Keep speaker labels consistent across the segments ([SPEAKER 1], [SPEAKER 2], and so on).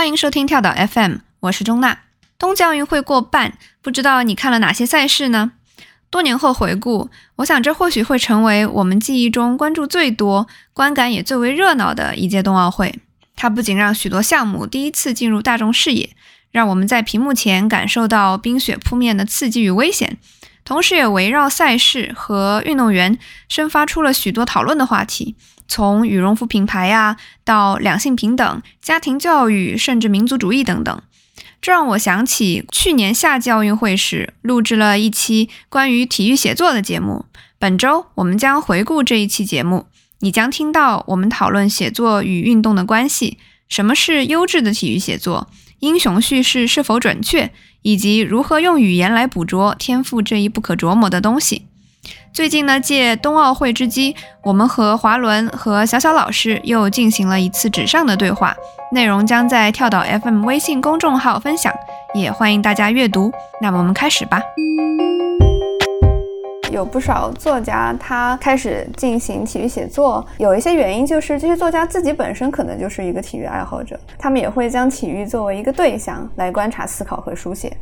[SPEAKER 1] 欢迎收听跳岛 FM，我是钟娜。冬季奥运会过半，不知道你看了哪些赛事呢？多年后回顾，我想这或许会成为我们记忆中关注最多、观感也最为热闹的一届冬奥会。它不仅让许多项目第一次进入大众视野，让我们在屏幕前感受到冰雪扑面的刺激与危险，同时也围绕赛事和运动员生发出了许多讨论的话题，从羽绒服品牌呀，到两性平等、家庭教育，甚至民族主义等等。这让我想起去年夏季奥运会时录制了一期关于体育写作的节目。本周我们将回顾这一期节目，你将听到我们讨论写作与运动的关系，什么是优质的体育写作，英雄叙事是否准确，以及如何用语言来捕捉天赋这一不可琢磨的东西。最近呢，借冬奥会之机，我们和华伦和小小老师又进行了一次纸上的对话，内容将在跳岛 FM 微信公众号分享，也欢迎大家阅读。那么我们开始吧。有不少作家他开始进行体育写作，有一些原因就是这些作家自己本身可能就是一个体育爱好者，他们也会将体育作为一个对象来观察、思考和书写。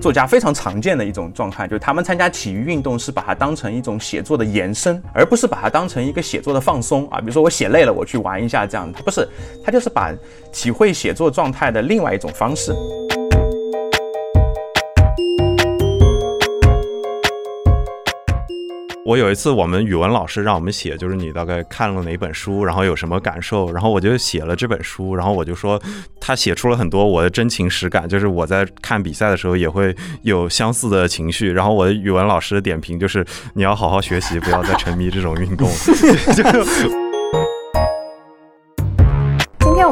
[SPEAKER 2] 作家非常常见的一种状态，就是他们参加体育运动是把它当成一种写作的延伸，而不是把它当成一个写作的放松啊。比如说我写累了，我去玩一下这样，他不是，他就是把体会写作状态的另外一种方式。
[SPEAKER 3] 我有一次，我们语文老师让我们写，就是你大概看了哪本书，然后有什么感受，然后我就写了这本书，然后我就说他写出了很多我的真情实感，就是我在看比赛的时候也会有相似的情绪，然后我的语文老师的点评就是你要好好学习，不要再沉迷这种运动。
[SPEAKER 1] 就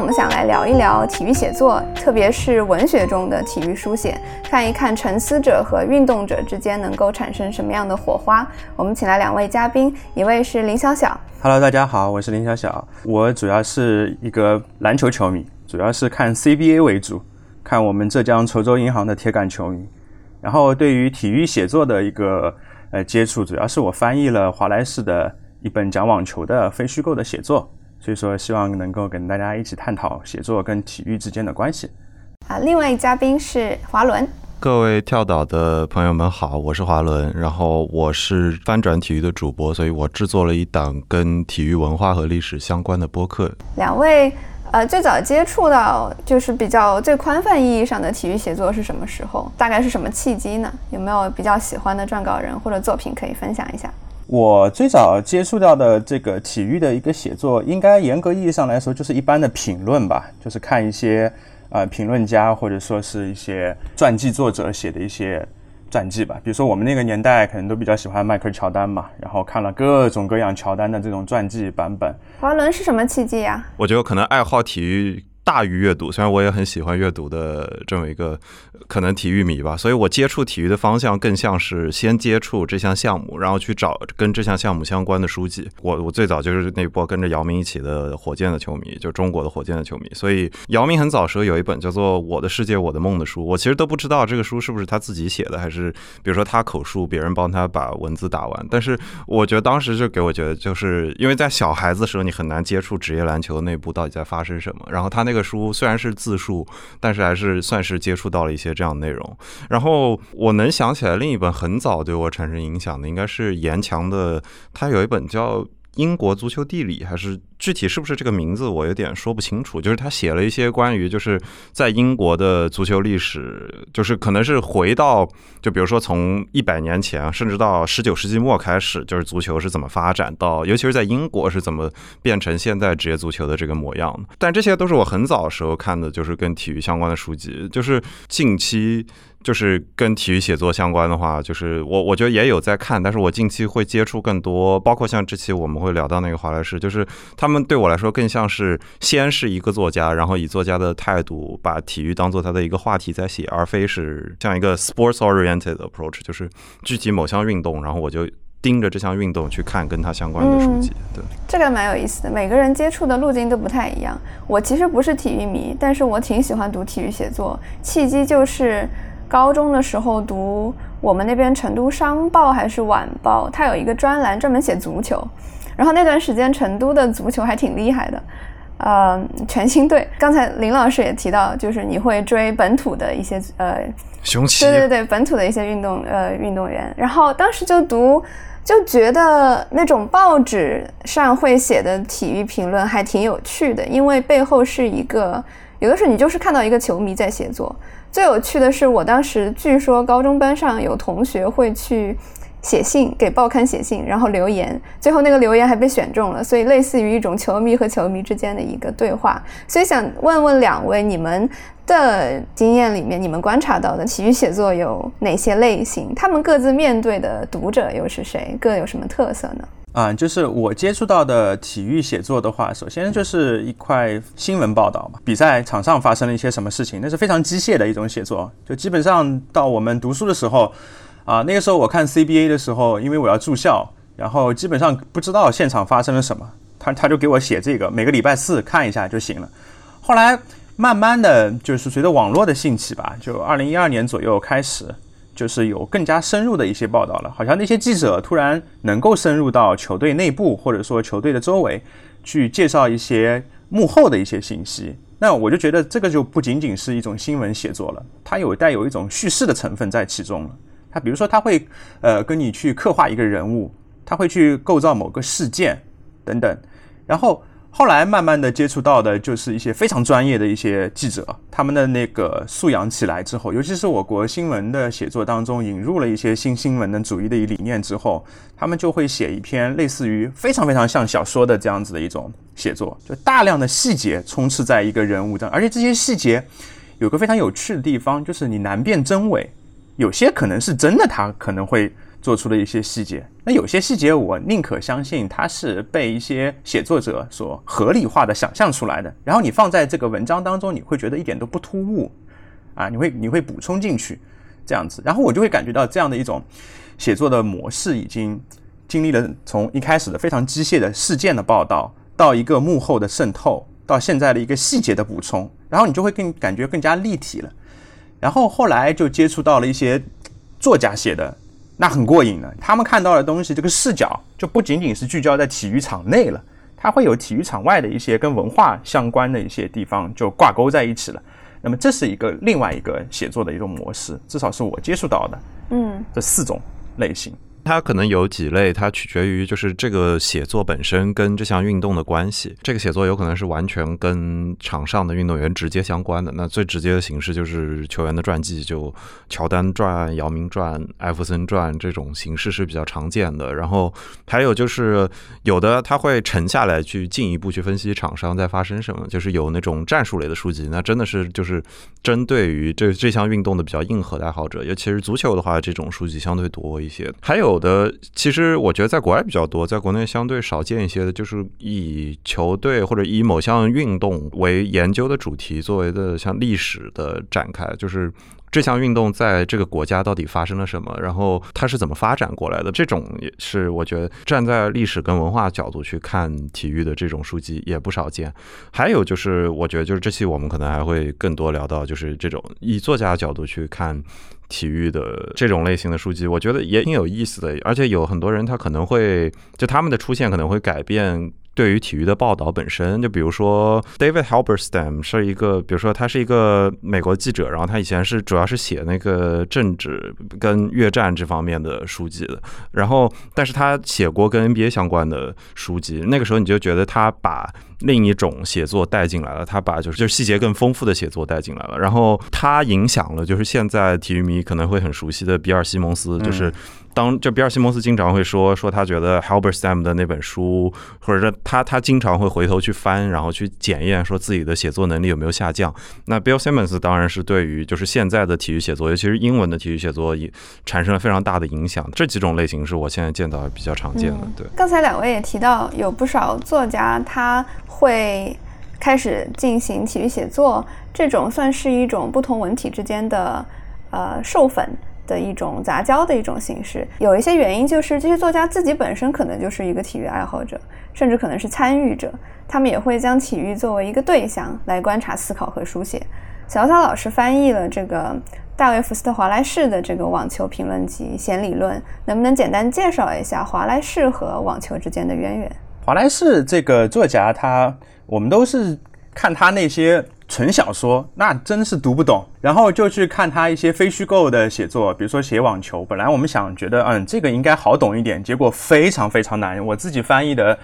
[SPEAKER 1] 们想来聊一聊体育写作，特别是文学中的体育书写，看一看沉思者和运动者之间能够产生什么样的火花。我们请来两位嘉宾，一位是林小小。
[SPEAKER 2] Hello，大家好，我是林小小。我主要是一个篮球球迷，主要是看 CBA 为主，看我们浙江稠州银行的铁杆球迷。然后对于体育写作的一个呃接触，主要是我翻译了华莱士的一本讲网球的非虚构的写作。所以说，希望能够跟大家一起探讨写作跟体育之间的关系。
[SPEAKER 1] 啊，另外一嘉宾是华伦。
[SPEAKER 3] 各位跳岛的朋友们好，我是华伦，然后我是翻转体育的主播，所以我制作了一档跟体育文化和历史相关的播客。
[SPEAKER 1] 两位，呃，最早接触到就是比较最宽泛意义上的体育写作是什么时候？大概是什么契机呢？有没有比较喜欢的撰稿人或者作品可以分享一下？
[SPEAKER 2] 我最早接触到的这个体育的一个写作，应该严格意义上来说就是一般的评论吧，就是看一些呃评论家或者说是一些传记作者写的一些传记吧。比如说我们那个年代可能都比较喜欢迈克尔乔丹嘛，然后看了各种各样乔丹的这种传记版本。
[SPEAKER 1] 华伦是什么契机呀？
[SPEAKER 3] 我觉得可能爱好体育。大于阅读，虽然我也很喜欢阅读的这么一个可能体育迷吧，所以我接触体育的方向更像是先接触这项项目，然后去找跟这项项目相关的书籍。我我最早就是那波跟着姚明一起的火箭的球迷，就中国的火箭的球迷。所以姚明很早时候有一本叫做《我的世界我的梦》的书，我其实都不知道这个书是不是他自己写的，还是比如说他口述，别人帮他把文字打完。但是我觉得当时就给我觉得，就是因为在小孩子的时候，你很难接触职业篮球内部到底在发生什么。然后他那个。书虽然是自述，但是还是算是接触到了一些这样的内容。然后我能想起来另一本很早对我产生影响的，应该是严强的，他有一本叫。英国足球地理还是具体是不是这个名字，我有点说不清楚。就是他写了一些关于就是在英国的足球历史，就是可能是回到就比如说从一百年前，甚至到十九世纪末开始，就是足球是怎么发展到，尤其是在英国是怎么变成现在职业足球的这个模样。但这些都是我很早时候看的，就是跟体育相关的书籍，就是近期。就是跟体育写作相关的话，就是我我觉得也有在看，但是我近期会接触更多，包括像这期我们会聊到那个华莱士，就是他们对我来说更像是先是一个作家，然后以作家的态度把体育当做他的一个话题在写，而非是像一个 sports oriented approach，就是具体某项运动，然后我就盯着这项运动去看跟他相关的书籍。对，
[SPEAKER 1] 这个蛮有意思的，每个人接触的路径都不太一样。我其实不是体育迷，但是我挺喜欢读体育写作，契机就是。高中的时候读我们那边成都商报还是晚报，它有一个专栏专门写足球，然后那段时间成都的足球还挺厉害的，呃，全兴队。刚才林老师也提到，就是你会追本土的一些呃，
[SPEAKER 3] 雄起，
[SPEAKER 1] 对对对，本土的一些运动呃运动员。然后当时就读，就觉得那种报纸上会写的体育评论还挺有趣的，因为背后是一个，有的时候你就是看到一个球迷在写作。最有趣的是，我当时据说高中班上有同学会去。写信给报刊写信，然后留言，最后那个留言还被选中了，所以类似于一种球迷和球迷之间的一个对话。所以想问问两位，你们的经验里面，你们观察到的体育写作有哪些类型？他们各自面对的读者又是谁？各有什么特色呢？
[SPEAKER 2] 啊，就是我接触到的体育写作的话，首先就是一块新闻报道嘛，比赛场上发生了一些什么事情，那是非常机械的一种写作，就基本上到我们读书的时候。啊，那个时候我看 CBA 的时候，因为我要住校，然后基本上不知道现场发生了什么，他他就给我写这个，每个礼拜四看一下就行了。后来慢慢的就是随着网络的兴起吧，就二零一二年左右开始，就是有更加深入的一些报道了，好像那些记者突然能够深入到球队内部或者说球队的周围，去介绍一些幕后的一些信息。那我就觉得这个就不仅仅是一种新闻写作了，它有带有一种叙事的成分在其中了。他比如说，他会呃跟你去刻画一个人物，他会去构造某个事件等等。然后后来慢慢的接触到的就是一些非常专业的一些记者，他们的那个素养起来之后，尤其是我国新闻的写作当中引入了一些新新闻的主义的一理念之后，他们就会写一篇类似于非常非常像小说的这样子的一种写作，就大量的细节充斥在一个人物中，而且这些细节有个非常有趣的地方，就是你难辨真伪。有些可能是真的，他可能会做出的一些细节。那有些细节，我宁可相信他是被一些写作者所合理化的想象出来的。然后你放在这个文章当中，你会觉得一点都不突兀，啊，你会你会补充进去，这样子。然后我就会感觉到这样的一种写作的模式，已经经历了从一开始的非常机械的事件的报道，到一个幕后的渗透，到现在的一个细节的补充，然后你就会更感觉更加立体了。然后后来就接触到了一些作家写的，那很过瘾的。他们看到的东西，这个视角就不仅仅是聚焦在体育场内了，它会有体育场外的一些跟文化相关的一些地方就挂钩在一起了。那么这是一个另外一个写作的一种模式，至少是我接触到的。嗯，这四种类型。
[SPEAKER 3] 它可能有几类，它取决于就是这个写作本身跟这项运动的关系。这个写作有可能是完全跟场上的运动员直接相关的。那最直接的形式就是球员的传记，就乔丹传、姚明传、艾弗森传这种形式是比较常见的。然后还有就是有的他会沉下来去进一步去分析场上在发生什么，就是有那种战术类的书籍。那真的是就是针对于这这项运动的比较硬核的爱好者，尤其是足球的话，这种书籍相对多一些。还有。的其实我觉得在国外比较多，在国内相对少见一些的，就是以球队或者以某项运动为研究的主题作为的像历史的展开，就是这项运动在这个国家到底发生了什么，然后它是怎么发展过来的，这种也是我觉得站在历史跟文化角度去看体育的这种书籍也不少见。还有就是我觉得就是这期我们可能还会更多聊到就是这种以作家角度去看。体育的这种类型的书籍，我觉得也挺有意思的，而且有很多人他可能会就他们的出现可能会改变对于体育的报道本身。就比如说 David Halberstam 是一个，比如说他是一个美国记者，然后他以前是主要是写那个政治跟越战这方面的书籍的，然后但是他写过跟 NBA 相关的书籍，那个时候你就觉得他把。另一种写作带进来了，他把就是就是细节更丰富的写作带进来了，然后他影响了就是现在体育迷可能会很熟悉的比尔西蒙斯，就是当就比尔西蒙斯经常会说说他觉得 Halberstam 的那本书，或者说他他经常会回头去翻，然后去检验说自己的写作能力有没有下降。那 Bill Simmons 当然是对于就是现在的体育写作，尤其是英文的体育写作，也产生了非常大的影响。这几种类型是我现在见到比较常见的。对，
[SPEAKER 1] 刚才两位也提到有不少作家他。会开始进行体育写作，这种算是一种不同文体之间的呃授粉的一种杂交的一种形式。有一些原因就是这些作家自己本身可能就是一个体育爱好者，甚至可能是参与者，他们也会将体育作为一个对象来观察、思考和书写。小小老师翻译了这个大卫·福斯特·华莱士的这个网球评论集《弦理论》，能不能简单介绍一下华莱士和网球之间的渊源？
[SPEAKER 2] 华莱士这个作家，他我们都是看他那些纯小说，那真是读不懂，然后就去看他一些非虚构的写作，比如说写网球。本来我们想觉得，嗯，这个应该好懂一点，结果非常非常难，我自己翻译的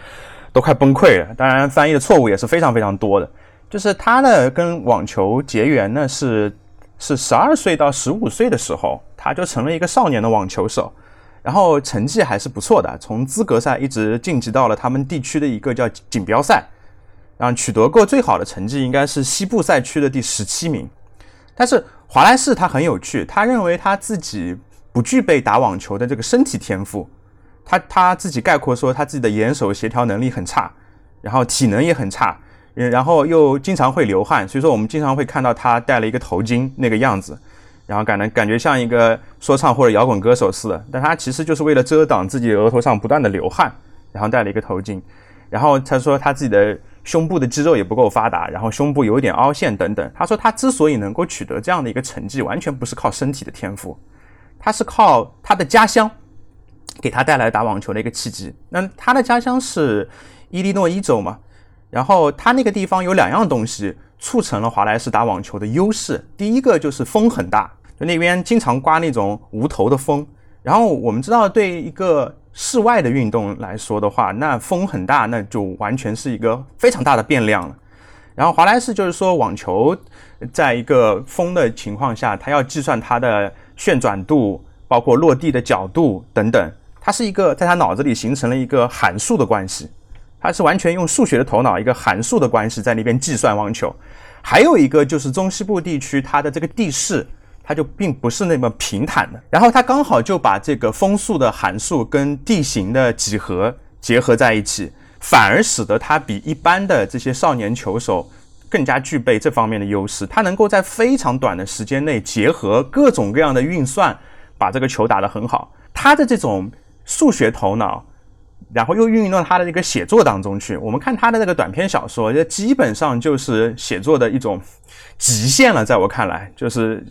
[SPEAKER 2] 都快崩溃了。当然，翻译的错误也是非常非常多的。就是他呢，跟网球结缘呢，是是十二岁到十五岁的时候，他就成了一个少年的网球手。然后成绩还是不错的，从资格赛一直晋级到了他们地区的一个叫锦标赛，然后取得过最好的成绩应该是西部赛区的第十七名。但是华莱士他很有趣，他认为他自己不具备打网球的这个身体天赋，他他自己概括说他自己的眼手协调能力很差，然后体能也很差，然后又经常会流汗，所以说我们经常会看到他戴了一个头巾那个样子。然后感觉感觉像一个说唱或者摇滚歌手似的，但他其实就是为了遮挡自己额头上不断的流汗，然后戴了一个头巾。然后他说他自己的胸部的肌肉也不够发达，然后胸部有一点凹陷等等。他说他之所以能够取得这样的一个成绩，完全不是靠身体的天赋，他是靠他的家乡给他带来打网球的一个契机。那他的家乡是伊利诺伊州嘛，然后他那个地方有两样东西。促成了华莱士打网球的优势。第一个就是风很大，就那边经常刮那种无头的风。然后我们知道，对一个室外的运动来说的话，那风很大，那就完全是一个非常大的变量了。然后华莱士就是说，网球在一个风的情况下，它要计算它的旋转度，包括落地的角度等等，它是一个在他脑子里形成了一个函数的关系。它是完全用数学的头脑，一个函数的关系在那边计算网球。还有一个就是中西部地区，它的这个地势，它就并不是那么平坦的。然后它刚好就把这个风速的函数跟地形的几何结合在一起，反而使得它比一般的这些少年球手更加具备这方面的优势。它能够在非常短的时间内结合各种各样的运算，把这个球打得很好。他的这种数学头脑。然后又运用到他的这个写作当中去。我们看他的那个短篇小说，这基本上就是写作的一种极限了。在我看来，就是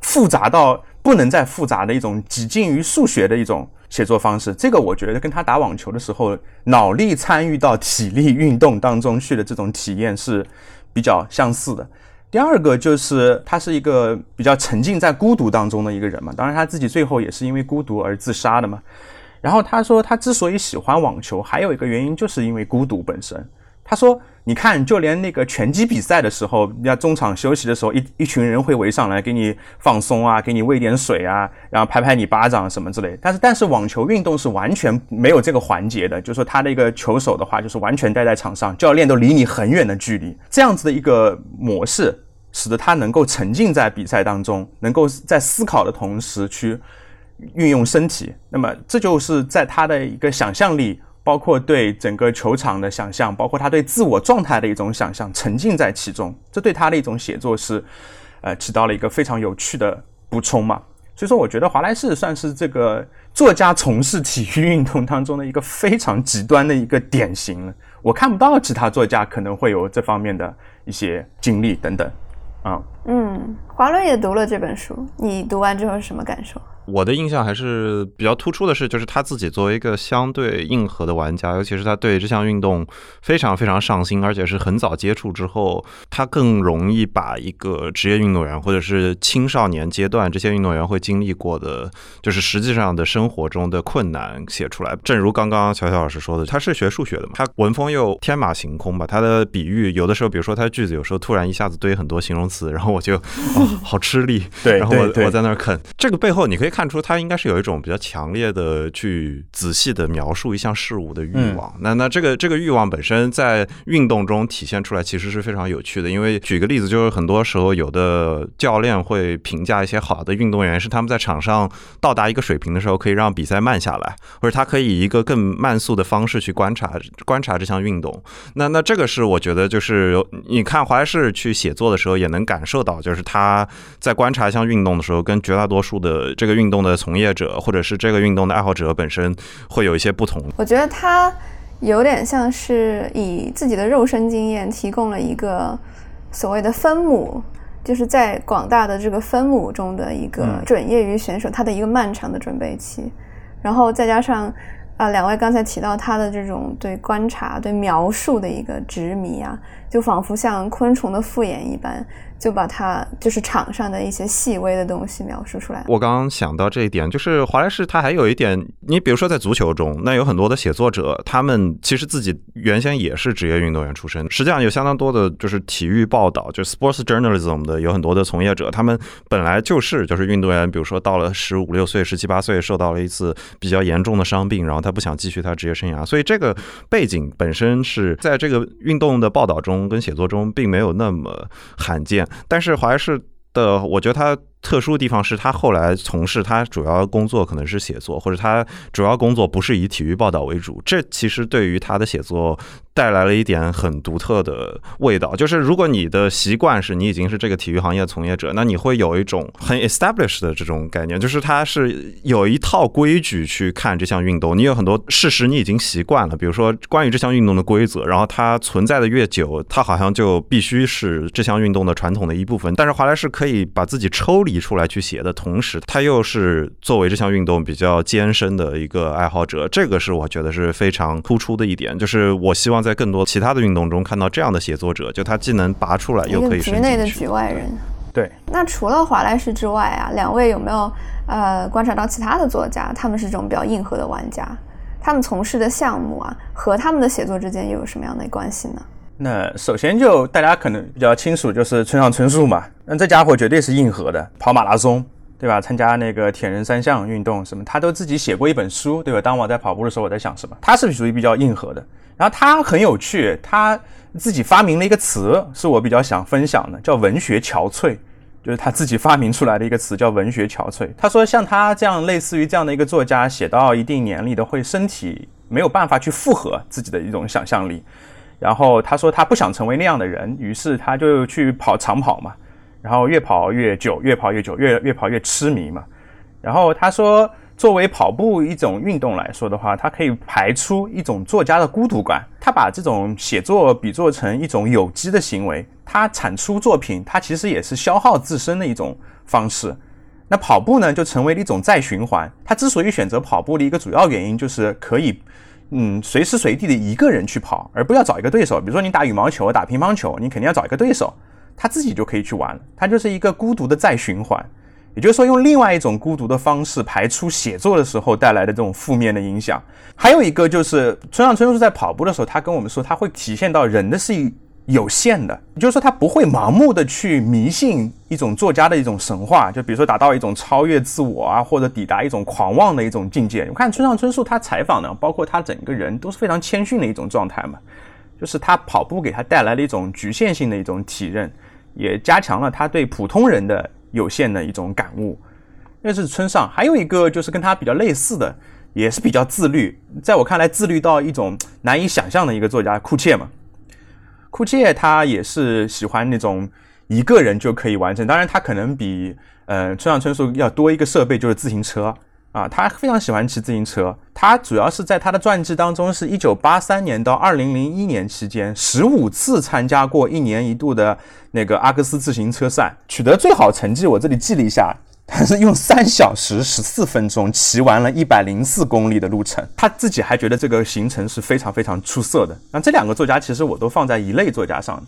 [SPEAKER 2] 复杂到不能再复杂的一种几近于数学的一种写作方式。这个我觉得跟他打网球的时候脑力参与到体力运动当中去的这种体验是比较相似的。第二个就是他是一个比较沉浸在孤独当中的一个人嘛。当然他自己最后也是因为孤独而自杀的嘛。然后他说，他之所以喜欢网球，还有一个原因，就是因为孤独本身。他说：“你看，就连那个拳击比赛的时候，要中场休息的时候，一一群人会围上来给你放松啊，给你喂点水啊，然后拍拍你巴掌什么之类。但是，但是网球运动是完全没有这个环节的。就是说，他的一个球手的话，就是完全待在场上，教练都离你很远的距离，这样子的一个模式，使得他能够沉浸在比赛当中，能够在思考的同时去。”运用身体，那么这就是在他的一个想象力，包括对整个球场的想象，包括他对自我状态的一种想象，沉浸在其中，这对他的一种写作是，呃，起到了一个非常有趣的补充嘛。所以说，我觉得华莱士算是这个作家从事体育运动当中的一个非常极端的一个典型了。我看不到其他作家可能会有这方面的一些经历等等。啊，
[SPEAKER 4] 嗯，华伦也读了这本书，你读完之后是什么感受？
[SPEAKER 3] 我的印象还是比较突出的是，就是他自己作为一个相对硬核的玩家，尤其是他对这项运动非常非常上心，而且是很早接触之后，他更容易把一个职业运动员或者是青少年阶段这些运动员会经历过的，就是实际上的生活中的困难写出来。正如刚刚乔乔老师说的，他是学数学的嘛，他文风又天马行空吧，他的比喻有的时候，比如说他的句子有时候突然一下子堆很多形容词，然后我就哦好吃力，
[SPEAKER 2] 对，
[SPEAKER 3] 然后我我在那儿啃，这个背后你可以看。出他应该是有一种比较强烈的去仔细的描述一项事物的欲望。那那这个这个欲望本身在运动中体现出来，其实是非常有趣的。因为举个例子，就是很多时候有的教练会评价一些好的运动员，是他们在场上到达一个水平的时候，可以让比赛慢下来，或者他可以以一个更慢速的方式去观察观察这项运动。那那这个是我觉得就是你看华莱士去写作的时候，也能感受到，就是他在观察一项运动的时候，跟绝大多数的这个运运动的从业者，或者是这个运动的爱好者本身，会有一些不同。
[SPEAKER 4] 我觉得他有点像是以自己的肉身经验提供了一个所谓的分母，就是在广大的这个分母中的一个准业余选手，他的一个漫长的准备期，然后再加上
[SPEAKER 1] 啊，两位刚才提到他的这种对观察、对描述的一个执迷啊，就仿佛像昆虫的复眼一般。就把它就是场上的一些细微的东西描述出来。
[SPEAKER 3] 我刚刚想到这一点，就是华莱士他还有一点，你比如说在足球中，那有很多的写作者，他们其实自己原先也是职业运动员出身，实际上有相当多的就是体育报道，就 sports journalism 的有很多的从业者，他们本来就是就是运动员，比如说到了十五六岁、十七八岁，受到了一次比较严重的伤病，然后他不想继续他职业生涯，所以这个背景本身是在这个运动的报道中跟写作中并没有那么罕见。但是华莱士的，我觉得它特殊的地方是他后来从事他主要工作可能是写作，或者他主要工作不是以体育报道为主。这其实对于他的写作。带来了一点很独特的味道，就是如果你的习惯是你已经是这个体育行业从业者，那你会有一种很 established 的这种概念，就是它是有一套规矩去看这项运动，你有很多事实你已经习惯了，比如说关于这项运动的规则，然后它存在的越久，它好像就必须是这项运动的传统的一部分。但是华莱士可以把自己抽离出来去写的同时，他又是作为这项运动比较艰深的一个爱好者，这个是我觉得是非常突出的一点，就是我希望。在更多其他的运动中看到这样的写作者，就他既能拔出来，又可以
[SPEAKER 1] 局内的局外人。
[SPEAKER 2] 对。
[SPEAKER 1] 那除了华莱士之外啊，两位有没有呃观察到其他的作家？他们是这种比较硬核的玩家，他们从事的项目啊，和他们的写作之间又有什么样的关系呢？
[SPEAKER 2] 那首先就大家可能比较清楚，就是村上春树嘛。那这家伙绝对是硬核的，跑马拉松。对吧？参加那个铁人三项运动什么，他都自己写过一本书，对吧？当我在跑步的时候，我在想什么？他是属于比较硬核的。然后他很有趣，他自己发明了一个词，是我比较想分享的，叫文学憔悴，就是他自己发明出来的一个词，叫文学憔悴。他说，像他这样类似于这样的一个作家，写到一定年龄的，会身体没有办法去负荷自己的一种想象力。然后他说，他不想成为那样的人，于是他就去跑长跑嘛。然后越跑越久，越跑越久，越越跑越痴迷嘛。然后他说，作为跑步一种运动来说的话，它可以排出一种作家的孤独感。他把这种写作比作成一种有机的行为，他产出作品，他其实也是消耗自身的一种方式。那跑步呢，就成为了一种再循环。他之所以选择跑步的一个主要原因，就是可以，嗯，随时随地的一个人去跑，而不要找一个对手。比如说你打羽毛球、打乒乓球，你肯定要找一个对手。他自己就可以去玩，他就是一个孤独的再循环，也就是说，用另外一种孤独的方式排出写作的时候带来的这种负面的影响。还有一个就是村上春树在跑步的时候，他跟我们说，他会体现到人的是一有限的，也就是说，他不会盲目的去迷信一种作家的一种神话，就比如说达到一种超越自我啊，或者抵达一种狂妄的一种境界。我看村上春树他采访呢，包括他整个人都是非常谦逊的一种状态嘛，就是他跑步给他带来了一种局限性的一种体认。也加强了他对普通人的有限的一种感悟。那是村上，还有一个就是跟他比较类似的，也是比较自律，在我看来自律到一种难以想象的一个作家库切嘛。库切他也是喜欢那种一个人就可以完成，当然他可能比呃村上春树要多一个设备，就是自行车。啊，他非常喜欢骑自行车。他主要是在他的传记当中，是一九八三年到二零零一年期间，十五次参加过一年一度的那个阿克斯自行车赛，取得最好成绩。我这里记了一下，他 是用三小时十四分钟骑完了一百零四公里的路程。他自己还觉得这个行程是非常非常出色的。那这两个作家其实我都放在一类作家上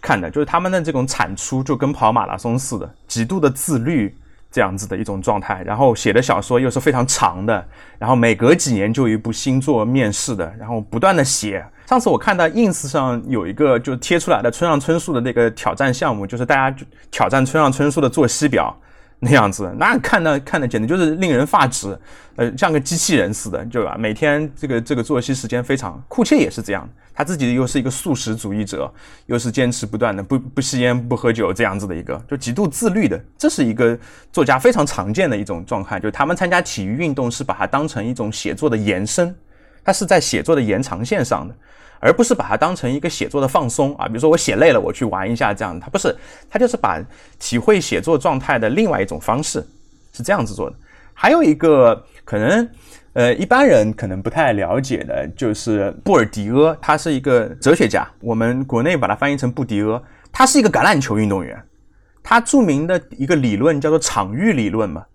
[SPEAKER 2] 看的，就是他们的这种产出就跟跑马拉松似的，极度的自律。这样子的一种状态，然后写的小说又是非常长的，然后每隔几年就有一部新作面世的，然后不断的写。上次我看到 ins 上有一个就贴出来的村上春树的那个挑战项目，就是大家挑战村上春树的作息表。那样子，那看的看的简直就是令人发指，呃，像个机器人似的，对吧？每天这个这个作息时间非常，库切也是这样，他自己又是一个素食主义者，又是坚持不断的不不吸烟不喝酒这样子的一个，就极度自律的，这是一个作家非常常见的一种状态，就他们参加体育运动是把它当成一种写作的延伸，他是在写作的延长线上的。而不是把它当成一个写作的放松啊，比如说我写累了，我去玩一下这样，他不是，他就是把体会写作状态的另外一种方式，是这样子做的。还有一个可能，呃，一般人可能不太了解的，就是布尔迪厄，他是一个哲学家，我们国内把它翻译成布迪厄，他是一个橄榄球运动员，他著名的一个理论叫做场域理论嘛，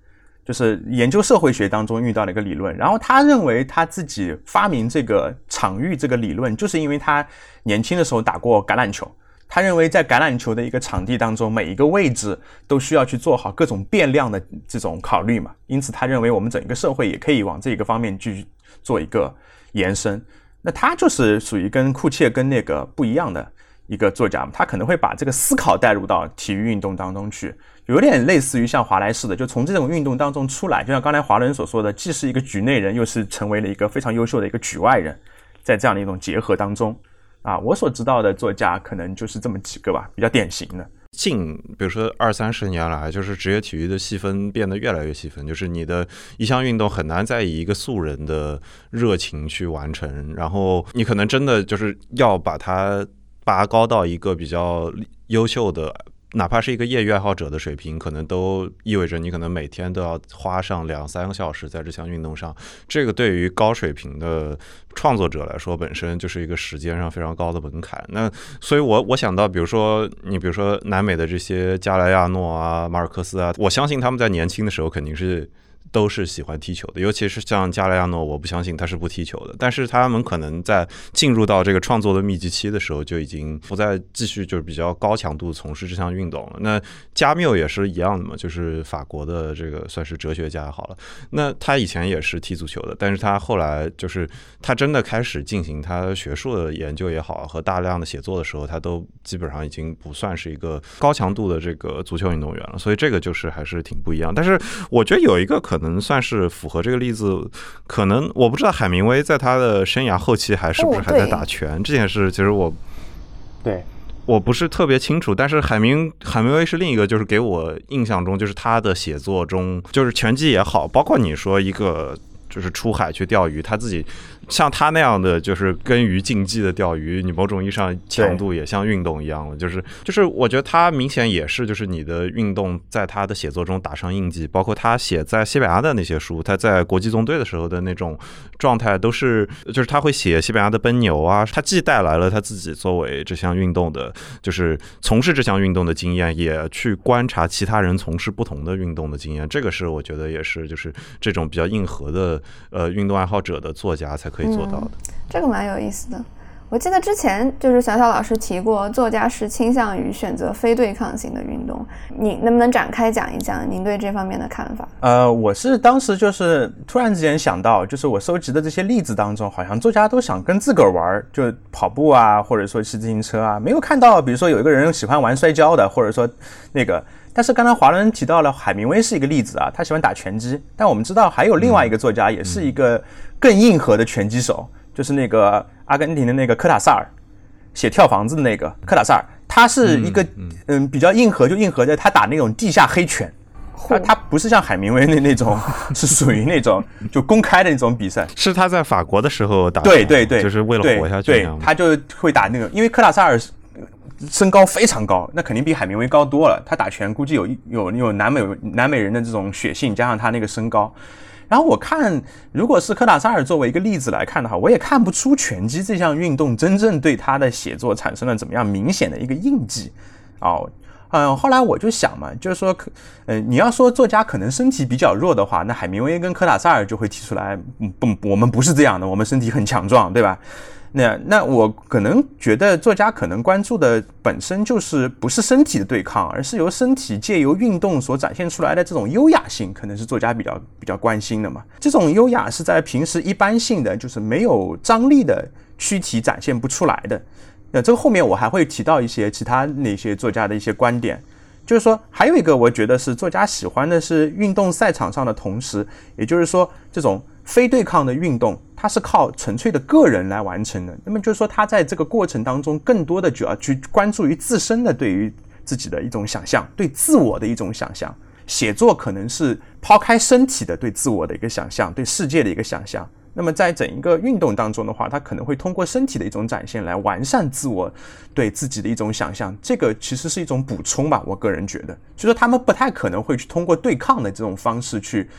[SPEAKER 2] 就是研究社会学当中遇到的一个理论。然后他认为他自己发明这个场域这个理论，就是因为他年轻的时候打过橄榄球。他认为在橄榄球的一个场地当中，每一个位置都需要去做好各种变量的这种考虑嘛。因此，他认为我们整个社会也可以往这个方面去做一个延伸。那他就是属于跟库切跟那个不一样的一个作家，他可能会把这个思考带入到体育运动当中去，有点类似于像华莱士的，就从这种运动当中出来，就像刚才华伦所说的，既是一个局内人，又是成为了一个非常优秀的一个局外人，在这样的一种结合当中。啊，我所知道的作家可能就是这么几个吧，比较典型的。
[SPEAKER 3] 近，比如说二三十年来，就是职业体育的细分变得越来越细分，就是你的一项运动很难再以一个素人的热情去完成，然后你可能真的就是要把它拔高到一个比较优秀的。哪怕是一个业余爱好者的水平，可能都意味着你可能每天都要花上两三个小时在这项运动上。这个对于高水平的创作者来说，本身就是一个时间上非常高的门槛。那所以，我我想到，比如说你，比如说南美的这些加莱亚诺啊、马尔克斯啊，我相信他们在年轻的时候肯定是。都是喜欢踢球的，尤其是像加莱亚诺，我不相信他是不踢球的。但是他们可能在进入到这个创作的密集期的时候，就已经不再继续就是比较高强度从事这项运动了。那加缪也是一样的嘛，就是法国的这个算是哲学家好了。那他以前也是踢足球的，但是他后来就是他真的开始进行他学术的研究也好，和大量的写作的时候，他都基本上已经不算是一个高强度的这个足球运动员了。所以这个就是还是挺不一样。但是我觉得有一个可。能算是符合这个例子，可能我不知道海明威在他的生涯后期还是不是还在打拳这件事，其实我
[SPEAKER 2] 对
[SPEAKER 3] 我不是特别清楚。但是海明海明威是另一个，就是给我印象中，就是他的写作中，就是拳击也好，包括你说一个就是出海去钓鱼，他自己。像他那样的就是跟鱼竞技的钓鱼，你某种意义上强度也像运动一样了。就是就是，我觉得他明显也是就是你的运动在他的写作中打上印记。包括他写在西班牙的那些书，他在国际纵队的时候的那种状态，都是就是他会写西班牙的奔牛啊。他既带来了他自己作为这项运动的，就是从事这项运动的经验，也去观察其他人从事不同的运动的经验。这个是我觉得也是就是这种比较硬核的呃运动爱好者的作家才可以。做到的，
[SPEAKER 1] 这个蛮有意思的。我记得之前就是小小老师提过，作家是倾向于选择非对抗性的运动。你能不能展开讲一讲您对这方面的看法？
[SPEAKER 2] 呃，我是当时就是突然之间想到，就是我收集的这些例子当中，好像作家都想跟自个儿玩，就跑步啊，或者说骑自行车啊，没有看到，比如说有一个人喜欢玩摔跤的，或者说那个。但是刚才华伦提到了海明威是一个例子啊，他喜欢打拳击。但我们知道还有另外一个作家，也是一个更硬核的拳击手，就是那个阿根廷的那个科塔萨尔，写跳房子的那个科塔萨尔。他是一个嗯比较硬核，就硬核在他打那种地下黑拳。他他不是像海明威那那种，是属于那种就公开的那种比赛。
[SPEAKER 3] 是他在法国的时候打，
[SPEAKER 2] 对对对，
[SPEAKER 3] 就是为了活下去。
[SPEAKER 2] 对，他就会打那个，因为科塔萨尔。身高非常高，那肯定比海明威高多了。他打拳估计有有有南美南美人的这种血性，加上他那个身高。然后我看，如果是科塔萨尔作为一个例子来看的话，我也看不出拳击这项运动真正对他的写作产生了怎么样明显的一个印记。哦，嗯，后来我就想嘛，就是说，嗯，你要说作家可能身体比较弱的话，那海明威跟科塔萨尔就会提出来，嗯不，我们不是这样的，我们身体很强壮，对吧？那那我可能觉得作家可能关注的本身就是不是身体的对抗，而是由身体借由运动所展现出来的这种优雅性，可能是作家比较比较关心的嘛。这种优雅是在平时一般性的就是没有张力的躯体展现不出来的。那这个后面我还会提到一些其他那些作家的一些观点，就是说还有一个我觉得是作家喜欢的是运动赛场上的同时，也就是说这种。非对抗的运动，它是靠纯粹的个人来完成的。那么就是说，他在这个过程当中，更多的就要去关注于自身的对于自己的一种想象，对自我的一种想象。写作可能是抛开身体的对自我的一个想象，对世界的一个想象。那么在整一个运动当中的话，他可能会通过身体的一种展现来完善自我对自己的一种想象。这个其实是一种补充吧，我个人觉得，就说他们不太可能会去通过对抗的这种方式去。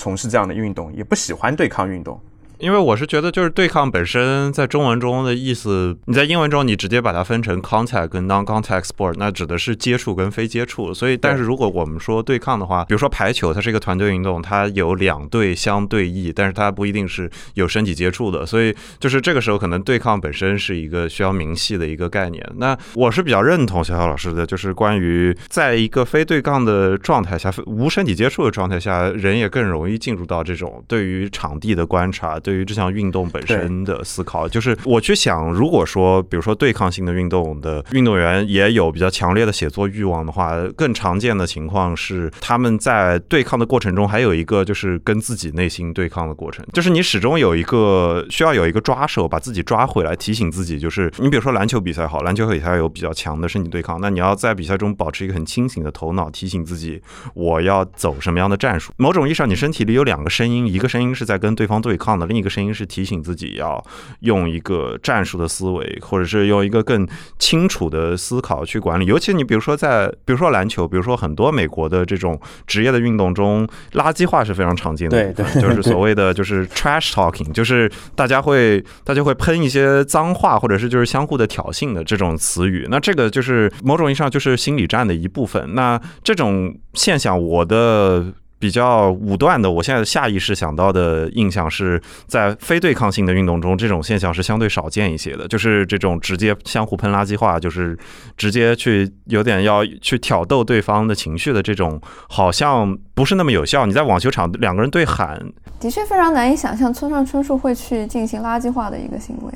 [SPEAKER 2] 从事这样的运动，也不喜欢对抗运动，
[SPEAKER 3] 因为我是觉得，就是对抗本身在中文中的意思，你在英文中你直接把它分成 contact 跟 non-contact sport，那指的是接触跟非接触。所以，但是如果我们说对抗的话，比如说排球，它是一个团队运动，它有两队相对弈，但是它不一定是有身体接触的。所以，就是这个时候可能对抗本身是一个需要明细的一个概念。那我是比较认同小小老师的，就是关于在一个非对抗的状态下，无身体接触的状态下，人也更容易进入到这种对于场地的观察。对于这项运动本身的思考，就是我去想，如果说，比如说对抗性的运动的运动员也有比较强烈的写作欲望的话，更常见的情况是他们在对抗的过程中，还有一个就是跟自己内心对抗的过程，就是你始终有一个需要有一个抓手把自己抓回来，提醒自己，就是你比如说篮球比赛好，篮球比赛有比较强的身体对抗，那你要在比赛中保持一个很清醒的头脑，提醒自己我要走什么样的战术。某种意义上，你身体里有两个声音，一个声音是在跟对方对抗的，另一个声音是提醒自己要用一个战术的思维，或者是用一个更清楚的思考去管理。尤其你比如说在，比如说篮球，比如说很多美国的这种职业的运动中，垃圾话是非常常见的，
[SPEAKER 2] 对对，
[SPEAKER 3] 就是所谓的就是 trash talking，就是大家会大家会喷一些脏话，或者是就是相互的挑衅的这种词语。那这个就是某种意义上就是心理战的一部分。那这种现象，我的。比较武断的，我现在下意识想到的印象是在非对抗性的运动中，这种现象是相对少见一些的。就是这种直接相互喷垃圾话，就是直接去有点要去挑逗对方的情绪的这种，好像不是那么有效。你在网球场两个人对喊，
[SPEAKER 1] 的确非常难以想象村上春树会去进行垃圾话的一个行为。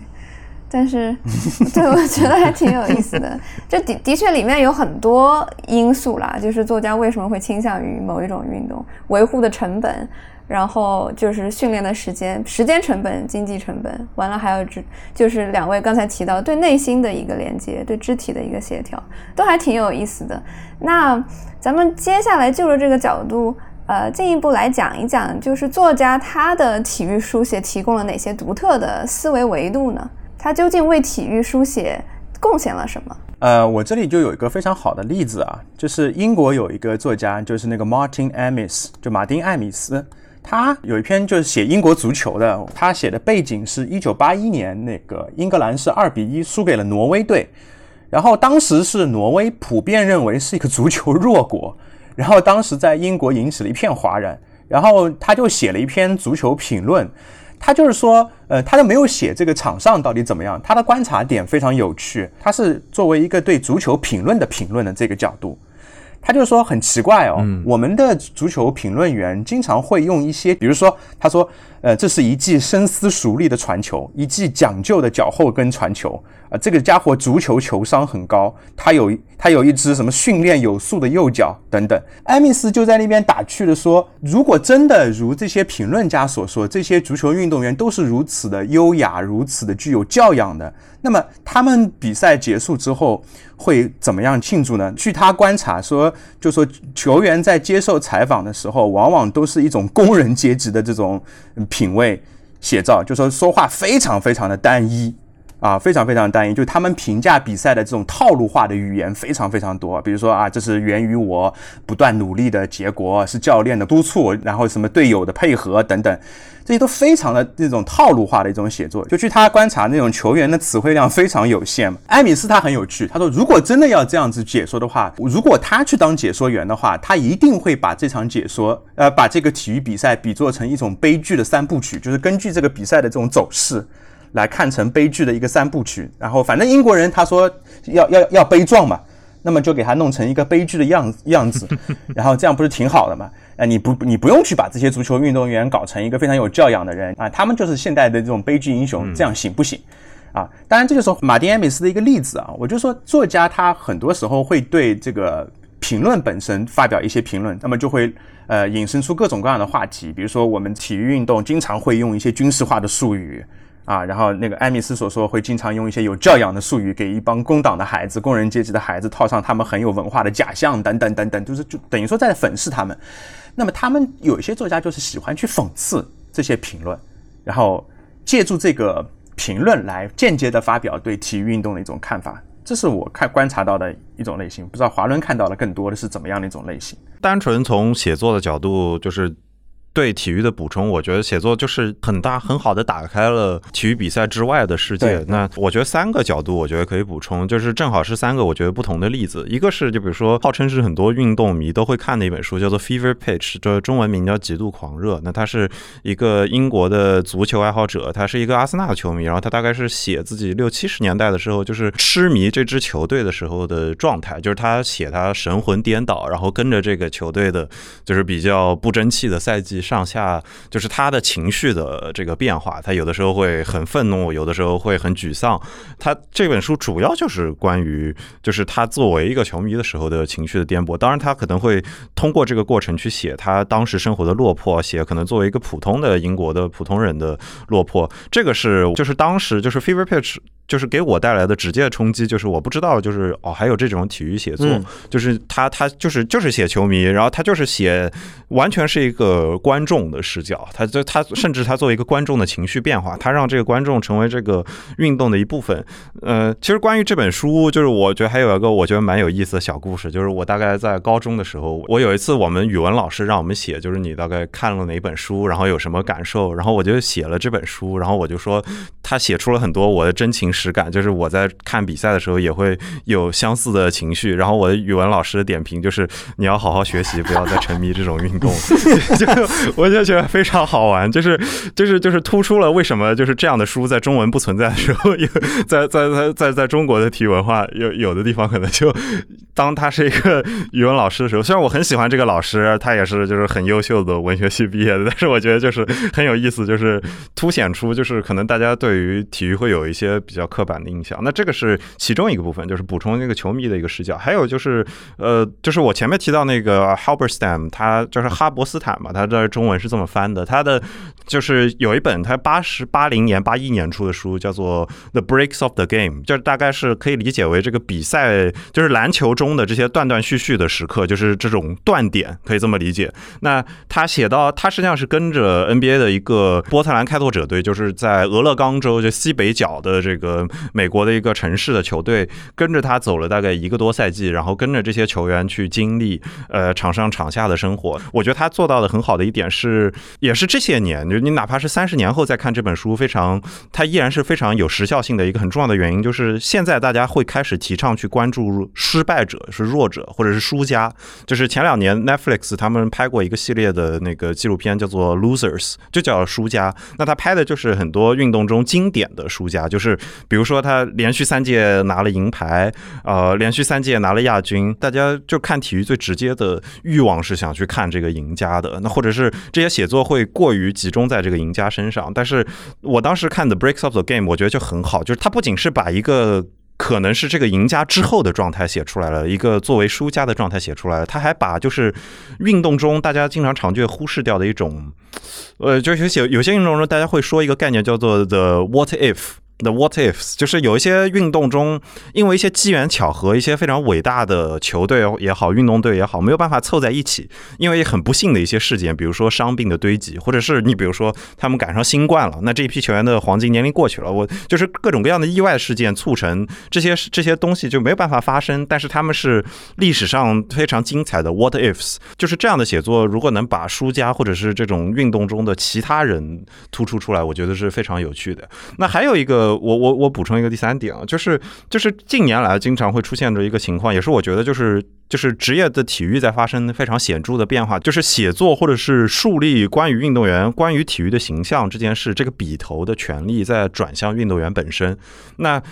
[SPEAKER 1] 但是，对我觉得还挺有意思的。这的的确里面有很多因素啦，就是作家为什么会倾向于某一种运动，维护的成本，然后就是训练的时间、时间成本、经济成本，完了还有就就是两位刚才提到对内心的一个连接，对肢体的一个协调，都还挺有意思的。那咱们接下来就着这个角度，呃，进一步来讲一讲，就是作家他的体育书写提供了哪些独特的思维维度呢？他究竟为体育书写贡献了什么？
[SPEAKER 2] 呃，我这里就有一个非常好的例子啊，就是英国有一个作家，就是那个 Martin Amis，就马丁艾米斯，他有一篇就是写英国足球的，他写的背景是一九八一年那个英格兰是二比一输给了挪威队，然后当时是挪威普遍认为是一个足球弱国，然后当时在英国引起了一片哗然，然后他就写了一篇足球评论。他就是说，呃，他都没有写这个场上到底怎么样。他的观察点非常有趣，他是作为一个对足球评论的评论的这个角度，他就是说很奇怪哦，我们的足球评论员经常会用一些，比如说他说，呃，这是一记深思熟虑的传球，一记讲究的脚后跟传球。啊，这个家伙足球球商很高，他有他有一只什么训练有素的右脚等等。埃米斯就在那边打趣的说：“如果真的如这些评论家所说，这些足球运动员都是如此的优雅，如此的具有教养的，那么他们比赛结束之后会怎么样庆祝呢？”据他观察说，就说球员在接受采访的时候，往往都是一种工人阶级的这种品味写照，就说说话非常非常的单一。啊，非常非常单一，就他们评价比赛的这种套路化的语言非常非常多。比如说啊，这是源于我不断努力的结果，是教练的督促，然后什么队友的配合等等，这些都非常的那种套路化的一种写作。就据他观察，那种球员的词汇量非常有限。埃米斯他很有趣，他说如果真的要这样子解说的话，如果他去当解说员的话，他一定会把这场解说，呃，把这个体育比赛比作成一种悲剧的三部曲，就是根据这个比赛的这种走势。来看成悲剧的一个三部曲，然后反正英国人他说要要要悲壮嘛，那么就给他弄成一个悲剧的样样子，然后这样不是挺好的嘛？啊，你不你不用去把这些足球运动员搞成一个非常有教养的人啊，他们就是现代的这种悲剧英雄，这样行不行？啊，当然这个时候马丁·艾米斯的一个例子啊，我就说作家他很多时候会对这个评论本身发表一些评论，那么就会呃引申出各种各样的话题，比如说我们体育运动经常会用一些军事化的术语。啊，然后那个艾米斯所说会经常用一些有教养的术语，给一帮工党的孩子、工人阶级的孩子套上他们很有文化的假象，等等等等，就是就等于说在粉饰他们。那么他们有一些作家就是喜欢去讽刺这些评论，然后借助这个评论来间接的发表对体育运动的一种看法。这是我看观察到的一种类型，不知道华伦看到的更多的是怎么样的一种类型？
[SPEAKER 3] 单纯从写作的角度，就是。对体育的补充，我觉得写作就是很大很好的打开了体育比赛之外的世界。那我觉得三个角度，我觉得可以补充，就是正好是三个我觉得不同的例子。一个是就比如说，号称是很多运动迷都会看的一本书，叫做《Fever Pitch》，这中文名叫《极度狂热》。那他是一个英国的足球爱好者，他是一个阿森纳的球迷，然后他大概是写自己六七十年代的时候，就是痴迷这支球队的时候的状态，就是他写他神魂颠倒，然后跟着这个球队的，就是比较不争气的赛季。上下就是他的情绪的这个变化，他有的时候会很愤怒，有的时候会很沮丧。他这本书主要就是关于，就是他作为一个球迷的时候的情绪的颠簸。当然，他可能会通过这个过程去写他当时生活的落魄，写可能作为一个普通的英国的普通人的落魄。这个是就是当时就是 Fever Pitch。就是给我带来的直接冲击，就是我不知道，就是哦，还有这种体育写作，就是他他就是就是写球迷，然后他就是写完全是一个观众的视角，他就他甚至他作为一个观众的情绪变化，他让这个观众成为这个运动的一部分。呃，其实关于这本书，就是我觉得还有一个我觉得蛮有意思的小故事，就是我大概在高中的时候，我有一次我们语文老师让我们写，就是你大概看了哪本书，然后有什么感受，然后我就写了这本书，然后我就说他写出了很多我的真情。实实感就是我在看比赛的时候也会有相似的情绪，然后我的语文老师的点评就是你要好好学习，不要再沉迷这种运动。就我就觉得非常好玩，就是就是就是突出了为什么就是这样的书在中文不存在的时候，有在在在在在中国的体育文化有有的地方可能就当他是一个语文老师的时候，虽然我很喜欢这个老师，他也是就是很优秀的文学系毕业的，但是我觉得就是很有意思，就是凸显出就是可能大家对于体育会有一些比较较。刻板的印象，那这个是其中一个部分，就是补充那个球迷的一个视角。还有就是，呃，就是我前面提到那个 Halberstam，他就是哈伯斯坦嘛，他的中文是这么翻的。他的就是有一本他八十八零年八一年出的书，叫做 The Breaks of the Game，就是大概是可以理解为这个比赛，就是篮球中的这些断断续续的时刻，就是这种断点，可以这么理解。那他写到，他实际上是跟着 NBA 的一个波特兰开拓者队，就是在俄勒冈州就西北角的这个。呃美国的一个城市的球队跟着他走了大概一个多赛季，然后跟着这些球员去经历呃场上场下的生活。我觉得他做到的很好的一点是，也是这些年，就你哪怕是三十年后再看这本书，非常他依然是非常有时效性的一个很重要的原因，就是现在大家会开始提倡去关注失败者是弱者或者是输家。就是前两年 Netflix 他们拍过一个系列的那个纪录片叫做 Losers，就叫输家。那他拍的就是很多运动中经典的输家，就是比如说，他连续三届拿了银牌，呃，连续三届拿了亚军，大家就看体育最直接的欲望是想去看这个赢家的。那或者是这些写作会过于集中在这个赢家身上。但是我当时看的《Breaks of the Game》，我觉得就很好，就是他不仅是把一个可能是这个赢家之后的状态写出来了，一个作为输家的状态写出来了，他还把就是运动中大家经常常见忽视掉的一种，呃，就是有有些运动中大家会说一个概念叫做 “the what if”。The what ifs 就是有一些运动中，因为一些机缘巧合，一些非常伟大的球队也好，运动队也好，没有办法凑在一起，因为很不幸的一些事件，比如说伤病的堆积，或者是你比如说他们赶上新冠了，那这一批球员的黄金年龄过去了，我就是各种各样的意外事件促成这些这些东西就没有办法发生，但是他们是历史上非常精彩的 what ifs，就是这样的写作，如果能把输家或者是这种运动中的其他人突出出来，我觉得是非常有趣的。那还有一个。我我我补充一个第三点啊，就是就是近年来经常会出现的一个情况，也是我觉得就是就是职业的体育在发生非常显著的变化，就是写作或者是树立关于运动员、关于体育的形象这件事，这个笔头的权利在转向运动员本身。那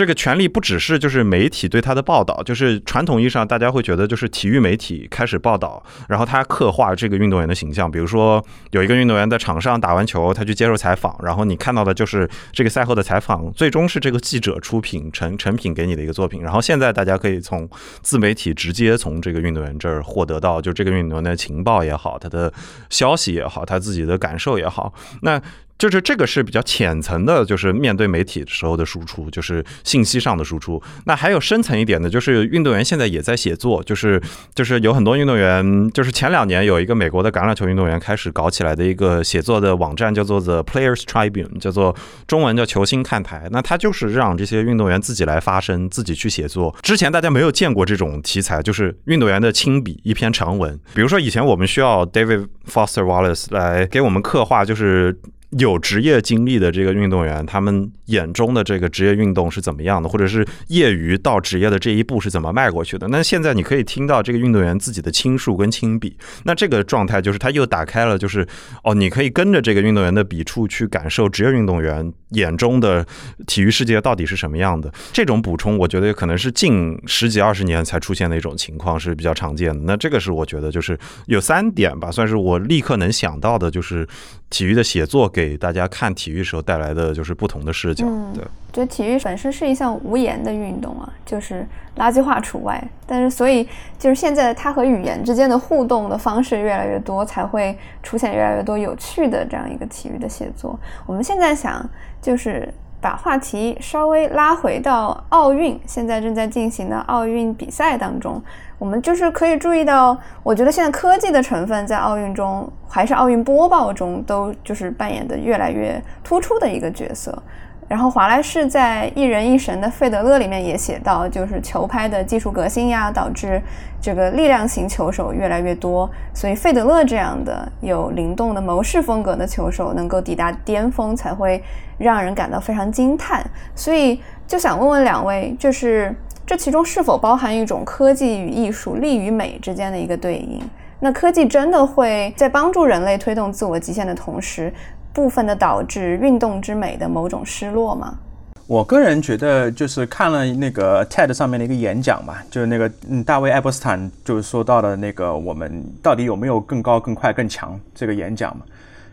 [SPEAKER 3] 这个权利不只是就是媒体对他的报道，就是传统意义上大家会觉得就是体育媒体开始报道，然后他刻画这个运动员的形象。比如说有一个运动员在场上打完球，他去接受采访，然后你看到的就是这个赛后的采访，最终是这个记者出品成成品给你的一个作品。然后现在大家可以从自媒体直接从这个运动员这儿获得到，就这个运动员的情报也好，他的消息也好，他自己的感受也好，那。就是这个是比较浅层的，就是面对媒体的时候的输出，就是信息上的输出。那还有深层一点的，就是运动员现在也在写作，就是就是有很多运动员，就是前两年有一个美国的橄榄球运动员开始搞起来的一个写作的网站，叫做 The Players Tribune，叫做中文叫球星看台。那他就是让这些运动员自己来发声，自己去写作。之前大家没有见过这种题材，就是运动员的亲笔一篇长文。比如说以前我们需要 David Foster Wallace 来给我们刻画，就是。有职业经历的这个运动员，他们眼中的这个职业运动是怎么样的，或者是业余到职业的这一步是怎么迈过去的？那现在你可以听到这个运动员自己的亲述跟亲笔，那这个状态就是他又打开了，就是哦，你可以跟着这个运动员的笔触去感受职业运动员眼中的体育世界到底是什么样的。这种补充，我觉得可能是近十几二十年才出现的一种情况，是比较常见的。那这个是我觉得就是有三点吧，算是我立刻能想到的，就是体育的写作给。大家看体育时候带来的就是不同的视角。对，
[SPEAKER 1] 觉得体育本身是一项无言的运动啊，就是垃圾话除外。但是，所以就是现在它和语言之间的互动的方式越来越多，才会出现越来越多有趣的这样一个体育的写作。我们现在想就是。把话题稍微拉回到奥运，现在正在进行的奥运比赛当中，我们就是可以注意到，我觉得现在科技的成分在奥运中，还是奥运播报中，都就是扮演的越来越突出的一个角色。然后华莱士在《一人一神的费德勒》里面也写到，就是球拍的技术革新呀，导致这个力量型球手越来越多，所以费德勒这样的有灵动的谋士风格的球手能够抵达巅峰，才会让人感到非常惊叹。所以就想问问两位，就是这其中是否包含一种科技与艺术、力与美之间的一个对应？那科技真的会在帮助人类推动自我极限的同时？部分的导致运动之美的某种失落吗？
[SPEAKER 2] 我个人觉得，就是看了那个 TED 上面的一个演讲嘛，就是那个嗯，大卫·艾伯斯坦就是说到的那个我们到底有没有更高、更快、更强这个演讲嘛，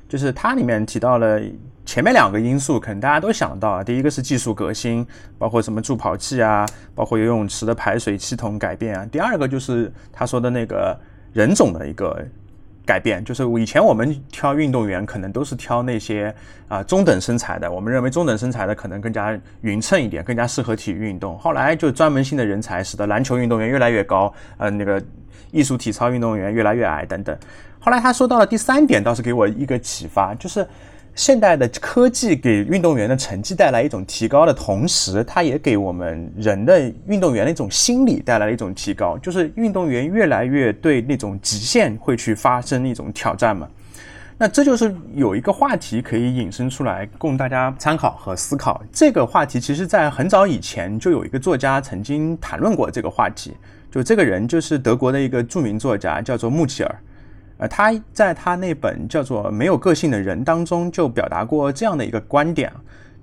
[SPEAKER 2] 就是它里面提到了前面两个因素，可能大家都想到，第一个是技术革新，包括什么助跑器啊，包括游泳池的排水系统改变啊，第二个就是他说的那个人种的一个。改变就是以前我们挑运动员可能都是挑那些啊中等身材的，我们认为中等身材的可能更加匀称一点，更加适合体育运动。后来就专门性的人才使得篮球运动员越来越高，呃，那个艺术体操运动员越来越矮等等。后来他说到了第三点，倒是给我一个启发，就是。现代的科技给运动员的成绩带来一种提高的同时，它也给我们人的运动员的一种心理带来了一种提高，就是运动员越来越对那种极限会去发生一种挑战嘛。那这就是有一个话题可以引申出来供大家参考和思考。这个话题其实在很早以前就有一个作家曾经谈论过这个话题，就这个人就是德国的一个著名作家，叫做穆齐尔。呃，他在他那本叫做《没有个性的人》当中就表达过这样的一个观点，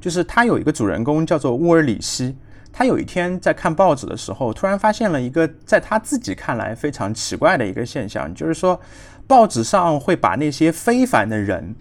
[SPEAKER 2] 就是他有一个主人公叫做乌尔里希，他有一天在看报纸的时候，突然发现了一个在他自己看来非常奇怪的一个现象，就是说报纸上会把那些非凡的人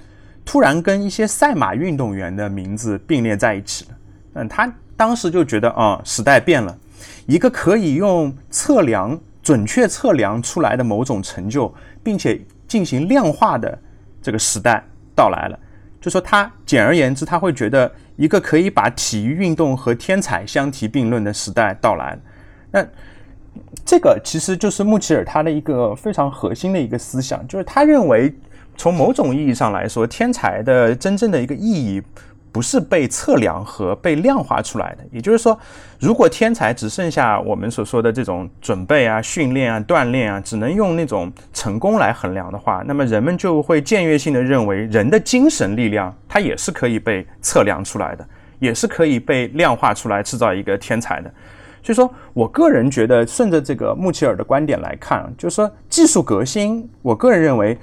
[SPEAKER 2] 突然跟一些赛马运动员的名字并列在一起。嗯，他当时就觉得啊，时代变了，一个可以用测量。准确测量出来的某种成就，并且进行量化的这个时代到来了。就说他，简而言之，他会觉得一个可以把体育运动和天才相提并论的时代到来了。那这个其实就是穆奇尔他的一个非常核心的一个思想，就是他认为，从某种意义上来说，天才的真正的一个意义。不是被测量和被量化出来的，也就是说，如果天才只剩下我们所说的这种准备啊、训练啊、锻炼啊，只能用那种成功来衡量的话，那么人们就会僭越性的认为，人的精神力量它也是可以被测量出来的，也是可以被量化出来，制造一个天才的。所以说我个人觉得，顺着这个穆齐尔的观点来看，就是说技术革新，我个人认为，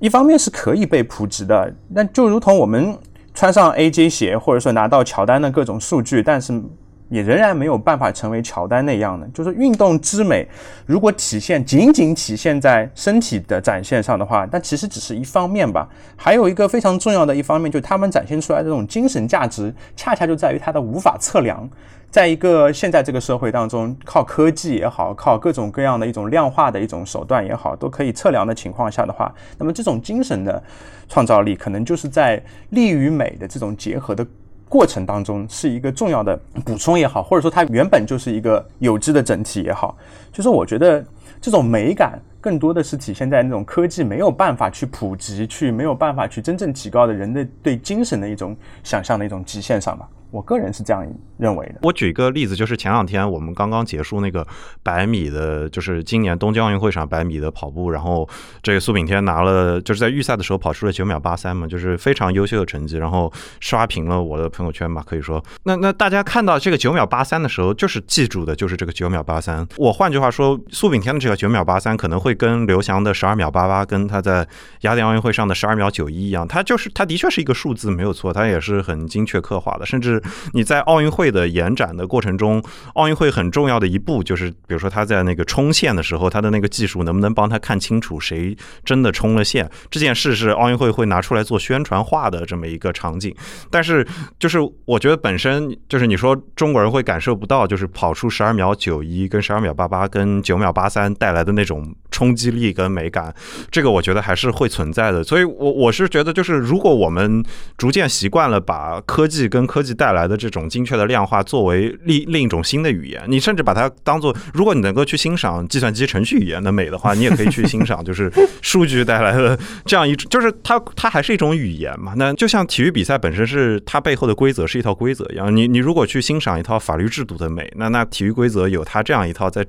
[SPEAKER 2] 一方面是可以被普及的，那就如同我们。穿上 AJ 鞋，或者说拿到乔丹的各种数据，但是也仍然没有办法成为乔丹那样的。就是运动之美，如果体现仅仅体现在身体的展现上的话，但其实只是一方面吧。还有一个非常重要的一方面，就是他们展现出来的这种精神价值，恰恰就在于它的无法测量。在一个现在这个社会当中，靠科技也好，靠各种各样的一种量化的一种手段也好，都可以测量的情况下的话，那么这种精神的创造力，可能就是在力与美的这种结合的过程当中，是一个重要的补充也好，或者说它原本就是一个有机的整体也好。就是我觉得这种美感，更多的是体现在那种科技没有办法去普及、去没有办法去真正提高的人的对精神的一种想象的一种极限上吧。我个人是这样认为的。
[SPEAKER 3] 我举一个例子，就是前两天我们刚刚结束那个百米的，就是今年东京奥运会上百米的跑步，然后这个苏炳添拿了，就是在预赛的时候跑出了九秒八三嘛，就是非常优秀的成绩，然后刷屏了我的朋友圈嘛，可以说。那那大家看到这个九秒八三的时候，就是记住的就是这个九秒八三。我换句话说，苏炳添的这个九秒八三可能会跟刘翔的十二秒八八，跟他在雅典奥运会上的十二秒九一一样，他就是他的确是一个数字没有错，他也是很精确刻画的，甚至。你在奥运会的延展的过程中，奥运会很重要的一步就是，比如说他在那个冲线的时候，他的那个技术能不能帮他看清楚谁真的冲了线？这件事是奥运会会拿出来做宣传化的这么一个场景。但是，就是我觉得本身就是你说中国人会感受不到，就是跑出十二秒九一跟十二秒八八跟九秒八三带来的那种冲击力跟美感，这个我觉得还是会存在的。所以，我我是觉得，就是如果我们逐渐习惯了把科技跟科技带带来的这种精确的量化作为另另一种新的语言，你甚至把它当做，如果你能够去欣赏计算机程序语言的美的话，你也可以去欣赏，就是数据带来的这样一种，就是它它还是一种语言嘛。那就像体育比赛本身是它背后的规则是一套规则一样，你你如果去欣赏一套法律制度的美，那那体育规则有它这样一套在。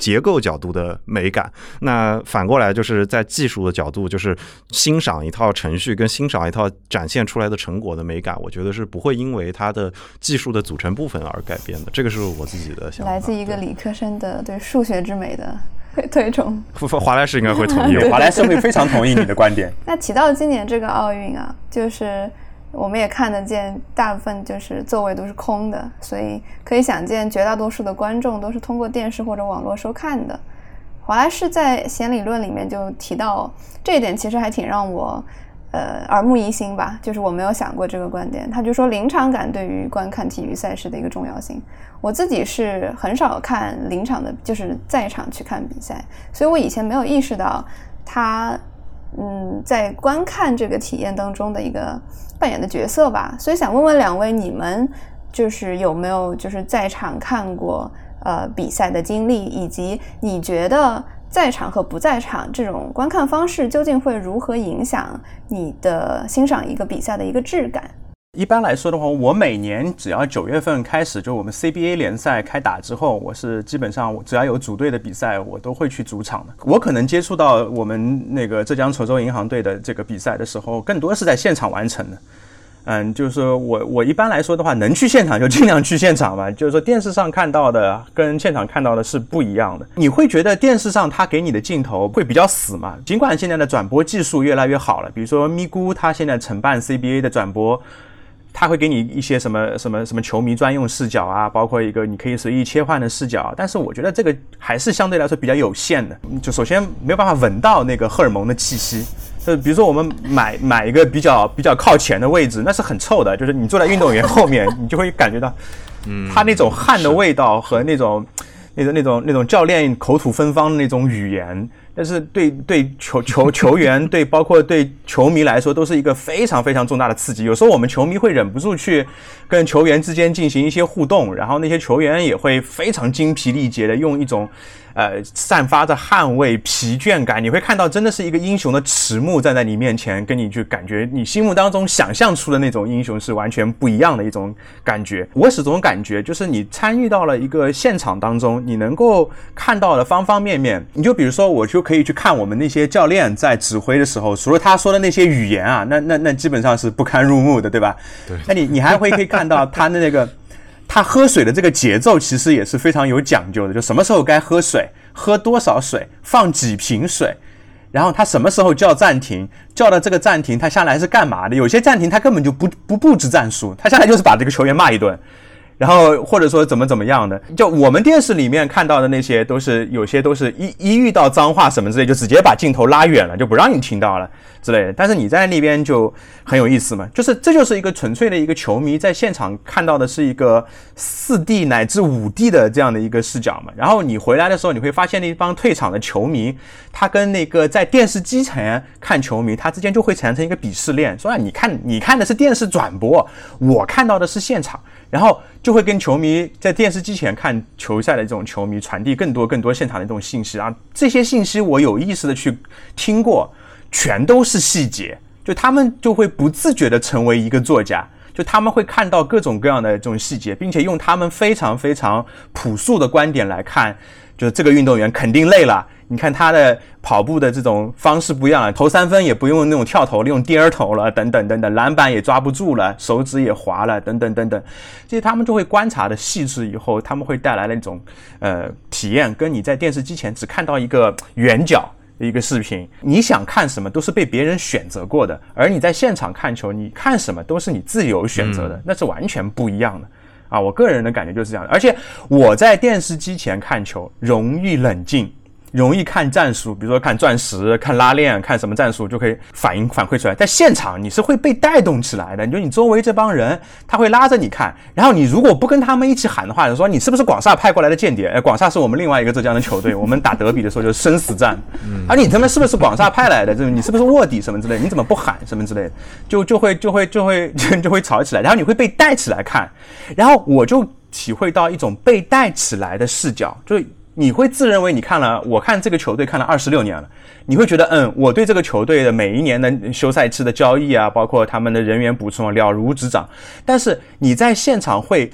[SPEAKER 3] 结构角度的美感，那反过来就是在技术的角度，就是欣赏一套程序跟欣赏一套展现出来的成果的美感，我觉得是不会因为它的技术的组成部分而改变的。这个是我自己的想法。
[SPEAKER 1] 来自一个理科生的对数学之美的推崇，
[SPEAKER 3] 华莱士应该会同意，
[SPEAKER 2] 华莱士会非常同意你的观点。
[SPEAKER 1] 那提到今年这个奥运啊，就是。我们也看得见，大部分就是座位都是空的，所以可以想见，绝大多数的观众都是通过电视或者网络收看的。华莱士在弦理论里面就提到这一点，其实还挺让我呃耳目一新吧。就是我没有想过这个观点，他就说临场感对于观看体育赛事的一个重要性。我自己是很少看临场的，就是在场去看比赛，所以我以前没有意识到他。嗯，在观看这个体验当中的一个扮演的角色吧，所以想问问两位，你们就是有没有就是在场看过呃比赛的经历，以及你觉得在场和不在场这种观看方式究竟会如何影响你的欣赏一个比赛的一个质感？
[SPEAKER 2] 一般来说的话，我每年只要九月份开始，就我们 CBA 联赛开打之后，我是基本上只要有组队的比赛，我都会去主场的。我可能接触到我们那个浙江稠州银行队的这个比赛的时候，更多是在现场完成的。嗯，就是说我我一般来说的话，能去现场就尽量去现场吧。就是说电视上看到的跟现场看到的是不一样的。你会觉得电视上他给你的镜头会比较死吗？尽管现在的转播技术越来越好了，比如说咪咕，他现在承办 CBA 的转播。他会给你一些什么什么什么球迷专用视角啊，包括一个你可以随意切换的视角，但是我觉得这个还是相对来说比较有限的。就首先没有办法闻到那个荷尔蒙的气息，就比如说我们买买一个比较比较靠前的位置，那是很臭的，就是你坐在运动员后面，你就会感觉到，嗯，他那种汗的味道和那种那种那种那种教练口吐芬芳的那种语言。但是对对球球球员对包括对球迷来说都是一个非常非常重大的刺激。有时候我们球迷会忍不住去跟球员之间进行一些互动，然后那些球员也会非常精疲力竭的用一种。呃，散发着汗味、疲倦感，你会看到真的是一个英雄的迟暮站在你面前，跟你去感觉你心目当中想象出的那种英雄是完全不一样的一种感觉。我始终感觉就是你参与到了一个现场当中，你能够看到的方方面面。你就比如说，我就可以去看我们那些教练在指挥的时候，除了他说的那些语言啊，那那那基本上是不堪入目的，对吧？
[SPEAKER 3] 对。
[SPEAKER 2] 那你你还会可以看到他的那个。他喝水的这个节奏其实也是非常有讲究的，就什么时候该喝水，喝多少水，放几瓶水，然后他什么时候叫暂停，叫到这个暂停，他下来是干嘛的？有些暂停他根本就不不布置战术，他下来就是把这个球员骂一顿，然后或者说怎么怎么样的，就我们电视里面看到的那些，都是有些都是一一遇到脏话什么之类，就直接把镜头拉远了，就不让你听到了之类的。但是你在那边就很有意思嘛，就是这就是一个纯粹的一个球迷在现场看到的是一个四 D 乃至五 D 的这样的一个视角嘛。然后你回来的时候，你会发现那帮退场的球迷，他跟那个在电视机前看球迷，他之间就会产生一个鄙视链，说啊，你看你看的是电视转播，我看到的是现场。然后就会跟球迷在电视机前看球赛的这种球迷传递更多更多现场的这种信息啊，这些信息我有意识的去听过，全都是细节，就他们就会不自觉的成为一个作家，就他们会看到各种各样的这种细节，并且用他们非常非常朴素的观点来看，就是这个运动员肯定累了。你看他的跑步的这种方式不一样了，投三分也不用那种跳投，用颠儿投了，等等等等，篮板也抓不住了，手指也滑了，等等等等，这些他们就会观察的细致，以后他们会带来那种呃体验，跟你在电视机前只看到一个圆角的一个视频，你想看什么都是被别人选择过的，而你在现场看球，你看什么都是你自由选择的，那是完全不一样的啊！我个人的感觉就是这样的，而且我在电视机前看球容易冷静。容易看战术，比如说看钻石、看拉链、看什么战术，就可以反应反馈出来。在现场你是会被带动起来的，你就你周围这帮人他会拉着你看，然后你如果不跟他们一起喊的话，就说你是不是广厦派过来的间谍？哎，广厦是我们另外一个浙江的球队，我们打德比的时候就是生死战。而你他妈是不是广厦派来的？就是你是不是卧底什么之类？你怎么不喊什么之类的？就就会就会就会就会吵起来，然后你会被带起来看，然后我就体会到一种被带起来的视角，就。你会自认为你看了，我看这个球队看了二十六年了，你会觉得，嗯，我对这个球队的每一年的休赛期的交易啊，包括他们的人员补充了如指掌。但是你在现场会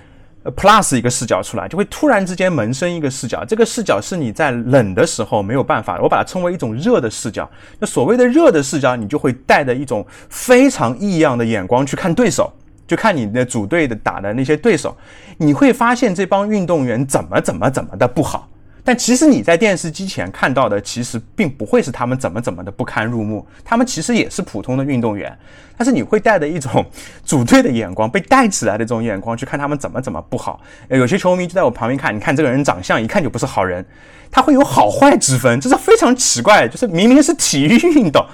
[SPEAKER 2] plus 一个视角出来，就会突然之间萌生一个视角，这个视角是你在冷的时候没有办法，我把它称为一种热的视角。那所谓的热的视角，你就会带着一种非常异样的眼光去看对手。就看你的组队的打的那些对手，你会发现这帮运动员怎么怎么怎么的不好。但其实你在电视机前看到的，其实并不会是他们怎么怎么的不堪入目，他们其实也是普通的运动员，但是你会带着一种组队的眼光，被带起来的这种眼光去看他们怎么怎么不好。有些球迷就在我旁边看，你看这个人长相一看就不是好人，他会有好坏之分，这是非常奇怪，就是明明是体育运动，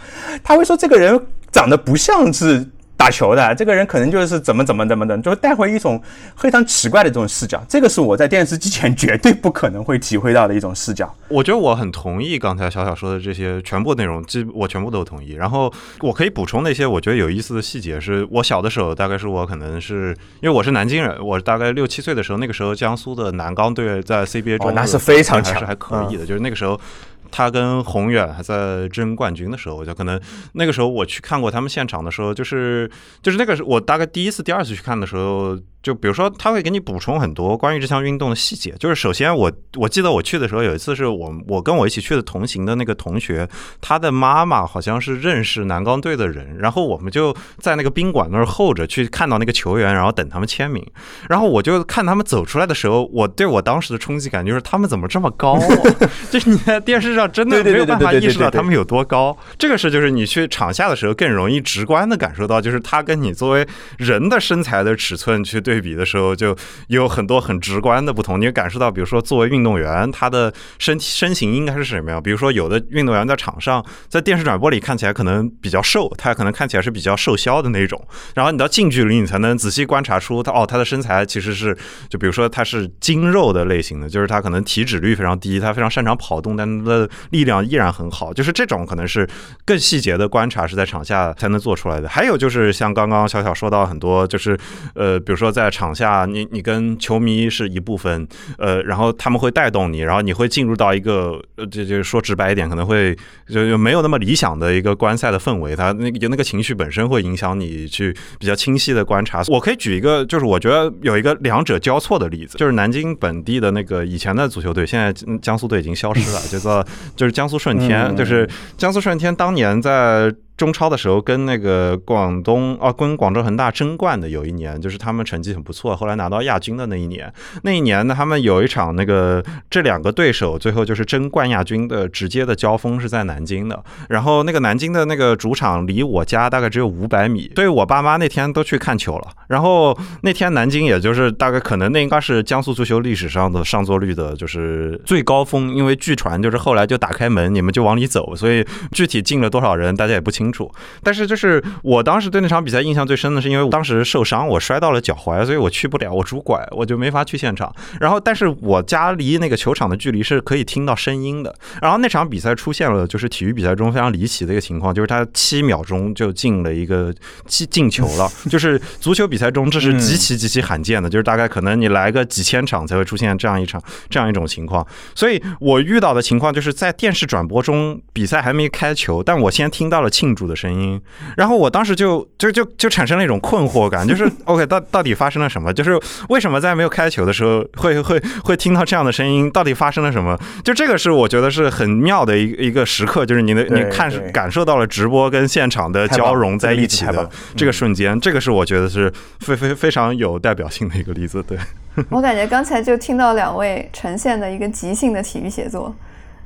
[SPEAKER 2] 他会说这个人长得不像是。打球的这个人可能就是怎么怎么怎么的，就带回一种非常奇怪的这种视角。这个是我在电视机前绝对不可能会体会到的一种视角。
[SPEAKER 3] 我觉得我很同意刚才小小说的这些全部内容，基我全部都同意。然后我可以补充那些我觉得有意思的细节。是我小的时候，大概是我可能是因为我是南京人，我大概六七岁的时候，那个时候江苏的南钢队在 CBA 中
[SPEAKER 2] 那是非常强，
[SPEAKER 3] 是还可以的。就是那个时候。他跟宏远还在争冠军的时候，我就可能那个时候我去看过他们现场的时候，就是就是那个我大概第一次、第二次去看的时候。就比如说，他会给你补充很多关于这项运动的细节。就是首先，我我记得我去的时候，有一次是我我跟我一起去的同行的那个同学，他的妈妈好像是认识南钢队的人，然后我们就在那个宾馆那儿候着，去看到那个球员，然后等他们签名。然后我就看他们走出来的时候，我对我当时的冲击感就是他们怎么这么高？就是你在电视上真的没有办法意识到他们有多高。这个是就是你去场下的时候更容易直观的感受到，就是他跟你作为人的身材的尺寸去对。对比的时候，就有很多很直观的不同。你感受到，比如说，作为运动员，他的身体身形应该是什么样？比如说，有的运动员在场上，在电视转播里看起来可能比较瘦，他可能看起来是比较瘦削的那种。然后你到近距离，你才能仔细观察出他哦，他的身材其实是，就比如说他是精肉的类型的，就是他可能体脂率非常低，他非常擅长跑动，但他的力量依然很好。就是这种可能是更细节的观察，是在场下才能做出来的。还有就是像刚刚小小说到很多，就是呃，比如说在在场下，你你跟球迷是一部分，呃，然后他们会带动你，然后你会进入到一个，呃，这就说直白一点，可能会就就没有那么理想的一个观赛的氛围，他那个那个情绪本身会影响你去比较清晰的观察。我可以举一个，就是我觉得有一个两者交错的例子，就是南京本地的那个以前的足球队，现在江苏队已经消失了，叫做就是江苏舜天，就是江苏舜天当年在中超的时候跟那个广东啊，跟广州恒大争冠的有一年，就是他们成绩很不错，后来拿到亚军的那一年。那一年呢，他们有一场那个这两个对手最后就是争冠亚军的直接的交锋是在南京的。然后那个南京的那个主场离我家大概只有五百米，所以我爸妈那天都去看球了。然后那天南京也就是大概可能那应该是江苏足球历史上的上座率的就是最高峰，因为据传就是后来就打开门你们就往里走，所以具体进了多少人大家也不清楚。但是就是我当时对那场比赛印象最深的是，因为当时受伤，我摔到了脚踝，所以我去不了，我拄拐，我就没法去现场。然后，但是我家离那个球场的距离是可以听到声音的。然后那场比赛出现了，就是体育比赛中非常离奇的一个情况，就是他七秒钟就进了一个进 进球了。就是足球比赛中这是极其极其罕见的，就是大概可能你来个几千场才会出现这样一场这样一种情况。所以我遇到的情况就是在电视转播中比赛还没开球，但我先听到了庆祝。的声音，然后我当时就就就就产生了一种困惑感，就是 OK，到到底发生了什么？就是为什么在没有开球的时候会会会听到这样的声音？到底发生了什么？就这个是我觉得是很妙的一一个时刻，就是你的你看感受到了直播跟现场的交融在一起的这个瞬间，这个是我觉得是非非非常有代表性的一个例子。对
[SPEAKER 1] 我感觉刚才就听到两位呈现的一个即兴的体育写作。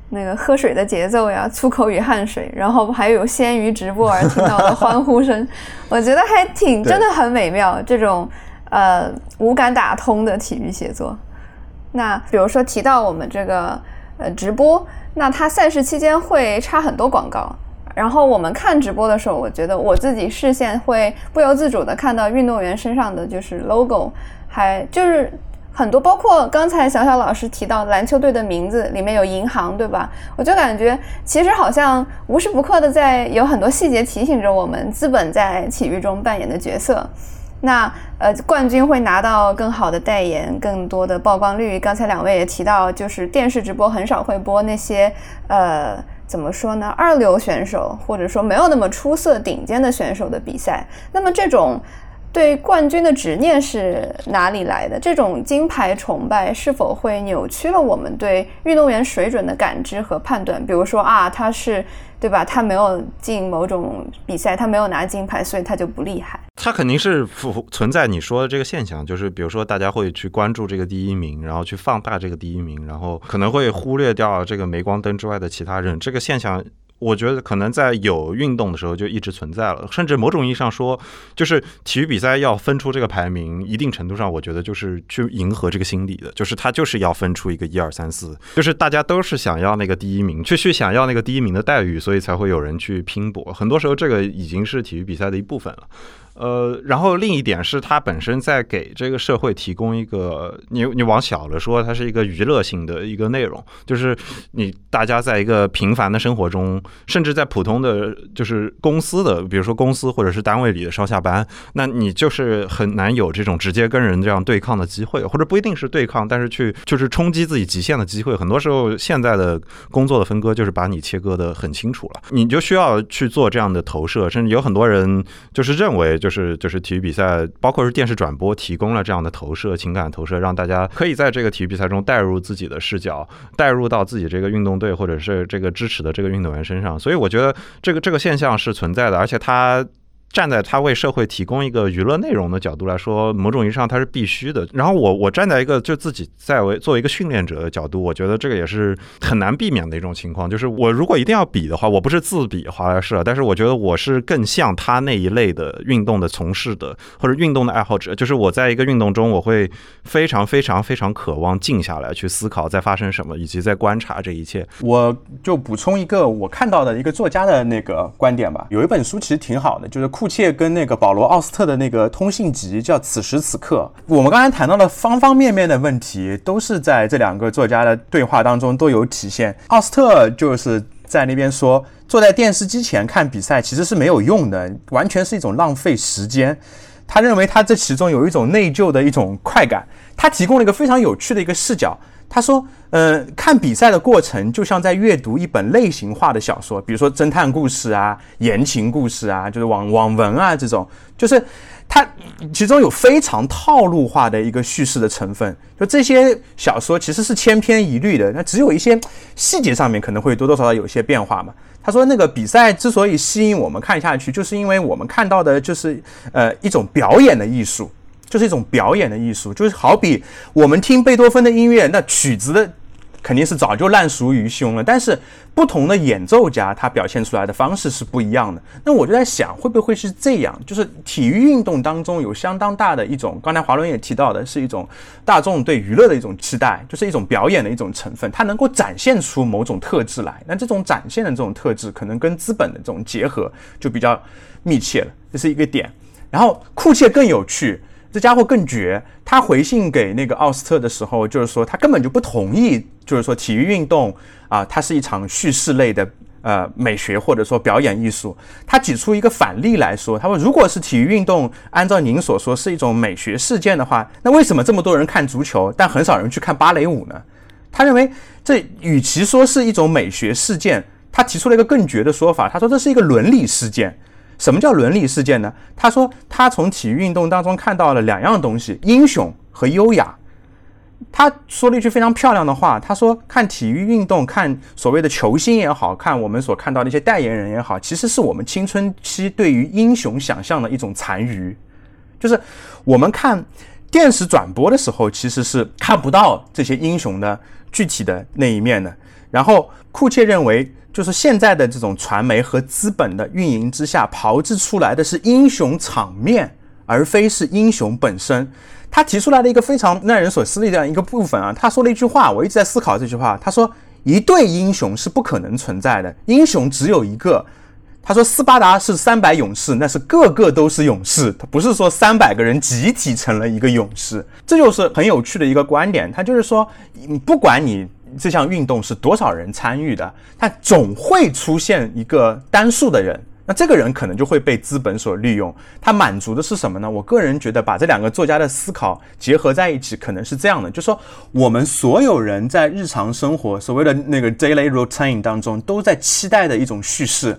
[SPEAKER 1] 那个喝水的节奏呀，粗口与汗水，然后还有鲜鱼直播而听到的欢呼声，我觉得还挺真的很美妙。这种呃无感打通的体育写作。那比如说提到我们这个呃直播，那它赛事期间会插很多广告，然后我们看直播的时候，我觉得我自己视线会不由自主的看到运动员身上的就是 logo，还就是。很多，包括刚才小小老师提到篮球队的名字里面有银行，对吧？我就感觉其实好像无时不刻的在有很多细节提醒着我们资本在体育中扮演的角色。那呃，冠军会拿到更好的代言，更多的曝光率。刚才两位也提到，就是电视直播很少会播那些呃，怎么说呢？二流选手或者说没有那么出色、顶尖的选手的比赛。那么这种。对冠军的执念是哪里来的？这种金牌崇拜是否会扭曲了我们对运动员水准的感知和判断？比如说啊，他是对吧？他没有进某种比赛，他没有拿金牌，所以他就不厉害。
[SPEAKER 3] 他肯定是存在你说的这个现象，就是比如说大家会去关注这个第一名，然后去放大这个第一名，然后可能会忽略掉这个镁光灯之外的其他人。这个现象。我觉得可能在有运动的时候就一直存在了，甚至某种意义上说，就是体育比赛要分出这个排名，一定程度上，我觉得就是去迎合这个心理的，就是他就是要分出一个一二三四，就是大家都是想要那个第一名，去去想要那个第一名的待遇，所以才会有人去拼搏。很多时候，这个已经是体育比赛的一部分了。呃，然后另一点是，它本身在给这个社会提供一个，你你往小了说，它是一个娱乐性的一个内容，就是你大家在一个平凡的生活中，甚至在普通的就是公司的，比如说公司或者是单位里的上下班，那你就是很难有这种直接跟人这样对抗的机会，或者不一定是对抗，但是去就是冲击自己极限的机会。很多时候，现在的工作的分割就是把你切割的很清楚了，你就需要去做这样的投射，甚至有很多人就是认为。就是就是体育比赛，包括是电视转播，提供了这样的投射、情感投射，让大家可以在这个体育比赛中带入自己的视角，带入到自己这个运动队或者是这个支持的这个运动员身上。所以我觉得这个这个现象是存在的，而且它。站在他为社会提供一个娱乐内容的角度来说，某种意义上它是必须的。然后我我站在一个就自己在为作为一个训练者的角度，我觉得这个也是很难避免的一种情况。就是我如果一定要比的话，我不是自比华莱士，但是我觉得我是更像他那一类的运动的从事的或者运动的爱好者。就是我在一个运动中，我会非常非常非常渴望静下来去思考在发生什么，以及在观察这一切。
[SPEAKER 2] 我就补充一个我看到的一个作家的那个观点吧。有一本书其实挺好的，就是库。切跟那个保罗奥斯特的那个通信集叫《此时此刻》，我们刚才谈到的方方面面的问题，都是在这两个作家的对话当中都有体现。奥斯特就是在那边说，坐在电视机前看比赛其实是没有用的，完全是一种浪费时间。他认为他这其中有一种内疚的一种快感。他提供了一个非常有趣的一个视角。他说，呃，看比赛的过程就像在阅读一本类型化的小说，比如说侦探故事啊、言情故事啊，就是网网文啊这种，就是它其中有非常套路化的一个叙事的成分。就这些小说其实是千篇一律的，那只有一些细节上面可能会多多少少有些变化嘛。他说，那个比赛之所以吸引我们看下去，就是因为我们看到的就是呃一种表演的艺术。就是一种表演的艺术，就是好比我们听贝多芬的音乐，那曲子的肯定是早就烂熟于胸了，但是不同的演奏家他表现出来的方式是不一样的。那我就在想，会不会是这样？就是体育运动当中有相当大的一种，刚才华伦也提到的是一种大众对娱乐的一种期待，就是一种表演的一种成分，它能够展现出某种特质来。那这种展现的这种特质，可能跟资本的这种结合就比较密切了，这是一个点。然后库切更有趣。这家伙更绝，他回信给那个奥斯特的时候，就是说他根本就不同意，就是说体育运动啊，它是一场叙事类的呃美学或者说表演艺术。他举出一个反例来说，他说如果是体育运动，按照您所说是一种美学事件的话，那为什么这么多人看足球，但很少人去看芭蕾舞呢？他认为这与其说是一种美学事件，他提出了一个更绝的说法，他说这是一个伦理事件。什么叫伦理事件呢？他说他从体育运动当中看到了两样东西：英雄和优雅。他说了一句非常漂亮的话，他说看体育运动，看所谓的球星也好看我们所看到的一些代言人也好，其实是我们青春期对于英雄想象的一种残余。就是我们看电视转播的时候，其实是看不到这些英雄的具体的那一面的。然后库切认为。就是现在的这种传媒和资本的运营之下，炮制出来的是英雄场面，而非是英雄本身。他提出来的一个非常耐人所思的这样一个部分啊，他说了一句话，我一直在思考这句话。他说：“一对英雄是不可能存在的，英雄只有一个。”他说：“斯巴达是三百勇士，那是个个都是勇士，他不是说三百个人集体成了一个勇士。”这就是很有趣的一个观点。他就是说，你不管你。这项运动是多少人参与的？它总会出现一个单数的人，那这个人可能就会被资本所利用。他满足的是什么呢？我个人觉得，把这两个作家的思考结合在一起，可能是这样的：，就说我们所有人在日常生活所谓的那个 daily routine 当中，都在期待的一种叙事。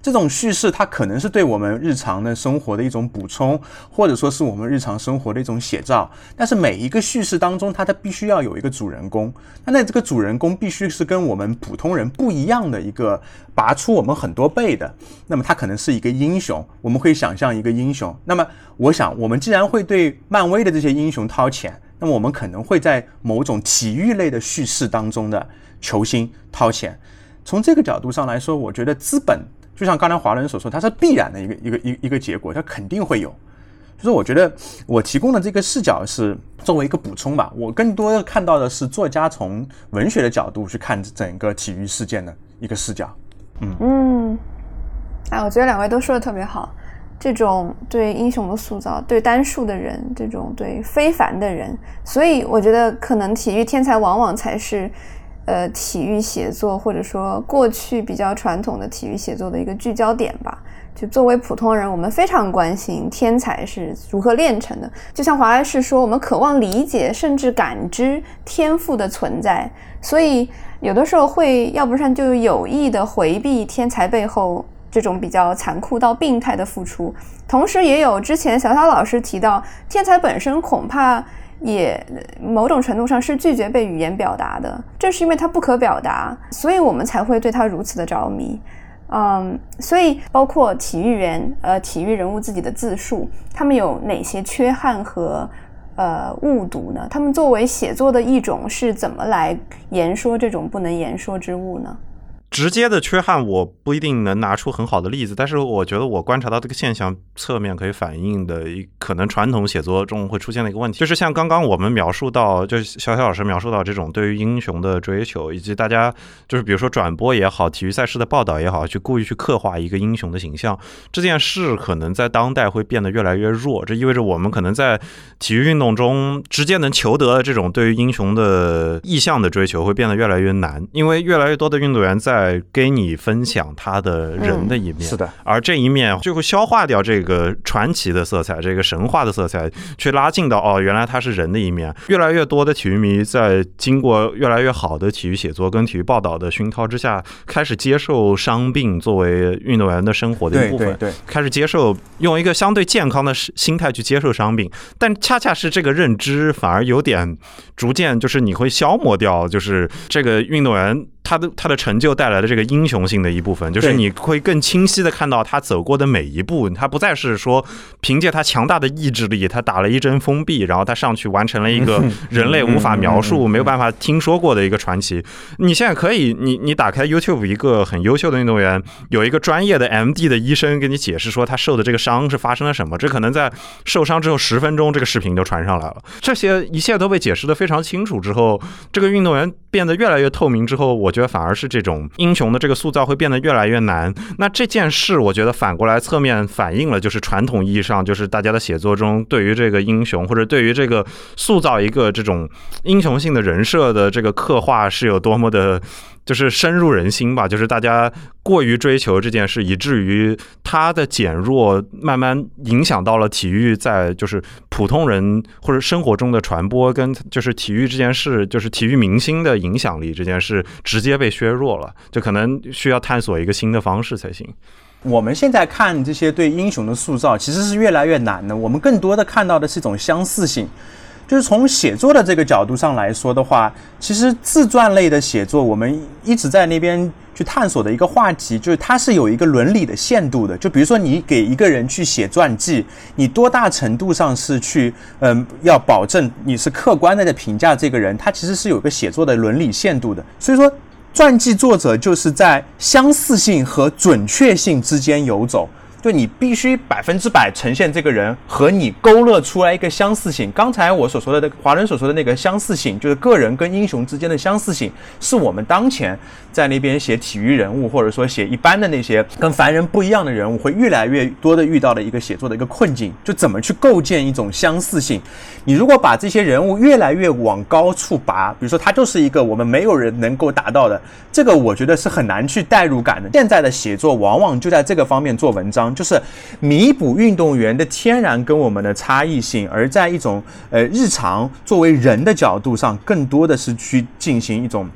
[SPEAKER 2] 这种叙事，它可能是对我们日常的生活的一种补充，或者说是我们日常生活的一种写照。但是每一个叙事当中，它它必须要有一个主人公。那那这个主人公必须是跟我们普通人不一样的一个，拔出我们很多倍的。那么他可能是一个英雄，我们会想象一个英雄。那么我想，我们既然会对漫威的这些英雄掏钱，那么我们可能会在某种体育类的叙事当中的球星掏钱。从这个角度上来说，我觉得资本。就像刚才华伦所说，它是必然的一个一个一一个结果，它肯定会有。就是我觉得我提供的这个视角是作为一个补充吧，我更多的看到的是作家从文学的角度去看整个体育事件的一个视角。
[SPEAKER 1] 嗯嗯，哎，我觉得两位都说的特别好。这种对英雄的塑造，对单数的人，这种对非凡的人，所以我觉得可能体育天才往往才是。呃，体育写作或者说过去比较传统的体育写作的一个聚焦点吧。就作为普通人，我们非常关心天才是如何炼成的。就像华莱士说，我们渴望理解甚至感知天赋的存在。所以有的时候会要不然就有意的回避天才背后这种比较残酷到病态的付出，同时也有之前小小老师提到，天才本身恐怕。也某种程度上是拒绝被语言表达的，正是因为它不可表达，所以我们才会对它如此的着迷。嗯，所以包括体育员，呃，体育人物自己的自述，他们有哪些缺憾和呃误读呢？他们作为写作的一种，是怎么来言说这种不能言说之物呢？
[SPEAKER 3] 直接的缺憾我不一定能拿出很好的例子，但是我觉得我观察到这个现象侧面可以反映的一可能传统写作中会出现的一个问题，就是像刚刚我们描述到，就是小小老师描述到这种对于英雄的追求，以及大家就是比如说转播也好，体育赛事的报道也好，去故意去刻画一个英雄的形象，这件事可能在当代会变得越来越弱。这意味着我们可能在体育运动中直接能求得这种对于英雄的意向的追求会变得越来越难，因为越来越多的运动员在在跟你分享他的人的一面，
[SPEAKER 2] 是的，
[SPEAKER 3] 而这一面就会消化掉这个传奇的色彩，这个神话的色彩，去拉近到哦，原来他是人的一面。越来越多的体育迷在经过越来越好的体育写作跟体育报道的熏陶之下，开始接受伤病作为运动员的生活的一部分，
[SPEAKER 2] 对，
[SPEAKER 3] 开始接受用一个相对健康的心态去接受伤病，但恰恰是这个认知反而有点逐渐就是你会消磨掉，就是这个运动员。他的他的成就带来的这个英雄性的一部分，就是你会更清晰的看到他走过的每一步。他不再是说凭借他强大的意志力，他打了一针封闭，然后他上去完成了一个人类无法描述、没有办法听说过的一个传奇。你现在可以，你你打开 YouTube，一个很优秀的运动员，有一个专业的 MD 的医生给你解释说他受的这个伤是发生了什么。这可能在受伤之后十分钟，这个视频就传上来了。这些一切都被解释的非常清楚之后，这个运动员变得越来越透明之后，我。觉得反而是这种英雄的这个塑造会变得越来越难。那这件事，我觉得反过来侧面反映了，就是传统意义上，就是大家的写作中对于这个英雄或者对于这个塑造一个这种英雄性的人设的这个刻画是有多么的。就是深入人心吧，就是大家过于追求这件事，以至于它的减弱，慢慢影响到了体育在就是普通人或者生活中的传播，跟就是体育这件事，就是体育明星的影响力这件事，直接被削弱了，就可能需要探索一个新的方式才行。
[SPEAKER 2] 我们现在看这些对英雄的塑造，其实是越来越难的。我们更多的看到的是一种相似性。就是从写作的这个角度上来说的话，其实自传类的写作，我们一直在那边去探索的一个话题，就是它是有一个伦理的限度的。就比如说，你给一个人去写传记，你多大程度上是去，嗯，要保证你是客观的在评价这个人，他其实是有个写作的伦理限度的。所以说，传记作者就是在相似性和准确性之间游走。就你必须百分之百呈现这个人和你勾勒出来一个相似性。刚才我所说的华伦所说的那个相似性，就是个人跟英雄之间的相似性，是我们当前在那边写体育人物或者说写一般的那些跟凡人不一样的人物，会越来越多的遇到的一个写作的一个困境。就怎么去构建一种相似性？你如果把这些人物越来越往高处拔，比如说他就是一个我们没有人能够达到的，这个我觉得是很难去代入感的。现在的写作往往就在这个方面做文章。就是弥补运动员的天然跟我们的差异性，而在一种呃日常作为人的角度上，更多的是去进行一种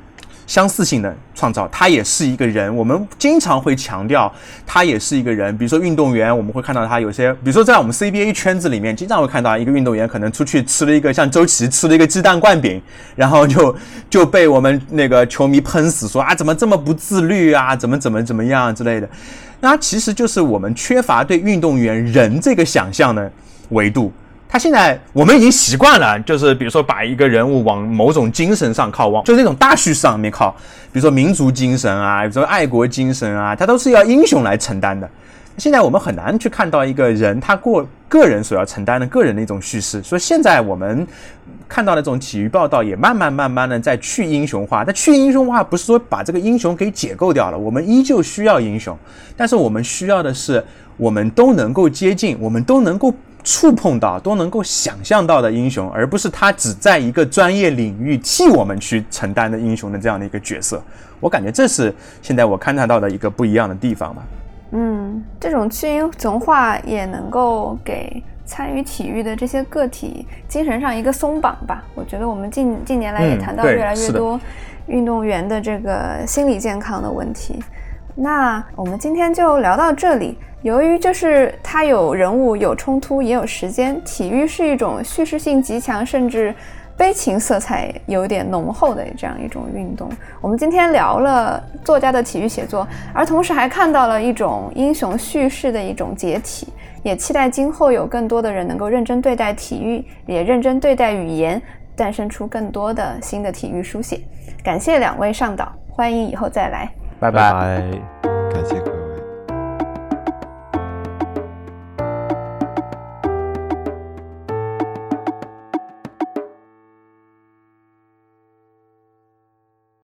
[SPEAKER 2] 相似性的创造。他也是一个人，我们经常会强调他也是一个人。比如说运动员，我们会看到他有些，比如说在我们 CBA 圈子里面，经常会看到一个运动员可能出去吃了一个像周琦吃了一个鸡蛋灌饼，然后就就被我们那个球迷喷死，说啊怎么这么不自律啊，怎么怎么怎么样之类的。那其实就是我们缺乏对运动员人这个想象的维度。他现在我们已经习惯了，就是比如说把一个人物往某种精神上靠，往就是那种大叙事上面靠，比如说民族精神啊，比如说爱国精神啊，他都是要英雄来承担的。现在我们很难去看到一个人他过个人所要承担的个人的一种叙事。所以现在我们。看到的这种体育报道也慢慢慢慢的在去英雄化，但去英雄化不是说把这个英雄给解构掉了，我们依旧需要英雄，但是我们需要的是我们都能够接近，我们都能够触碰到，都能够想象到的英雄，而不是他只在一个专业领域替我们去承担的英雄的这样的一个角色。我感觉这是现在我勘察到的一个不一样的地方吧。
[SPEAKER 1] 嗯，这种去英雄化也能够给。参与体育的这些个体精神上一个松绑吧，我觉得我们近近年来也谈到越来越多运动员的这个心理健康的问题。那我们今天就聊到这里。由于就是它有人物、有冲突、也有时间，体育是一种叙事性极强，甚至悲情色彩有点浓厚的这样一种运动。我们今天聊了作家的体育写作，而同时还看到了一种英雄叙事的一种解体。也期待今后有更多的人能够认真对待体育，也认真对待语言，诞生出更多的新的体育书写。感谢两位上岛，欢迎以后再来。
[SPEAKER 2] 拜拜，
[SPEAKER 3] 感谢。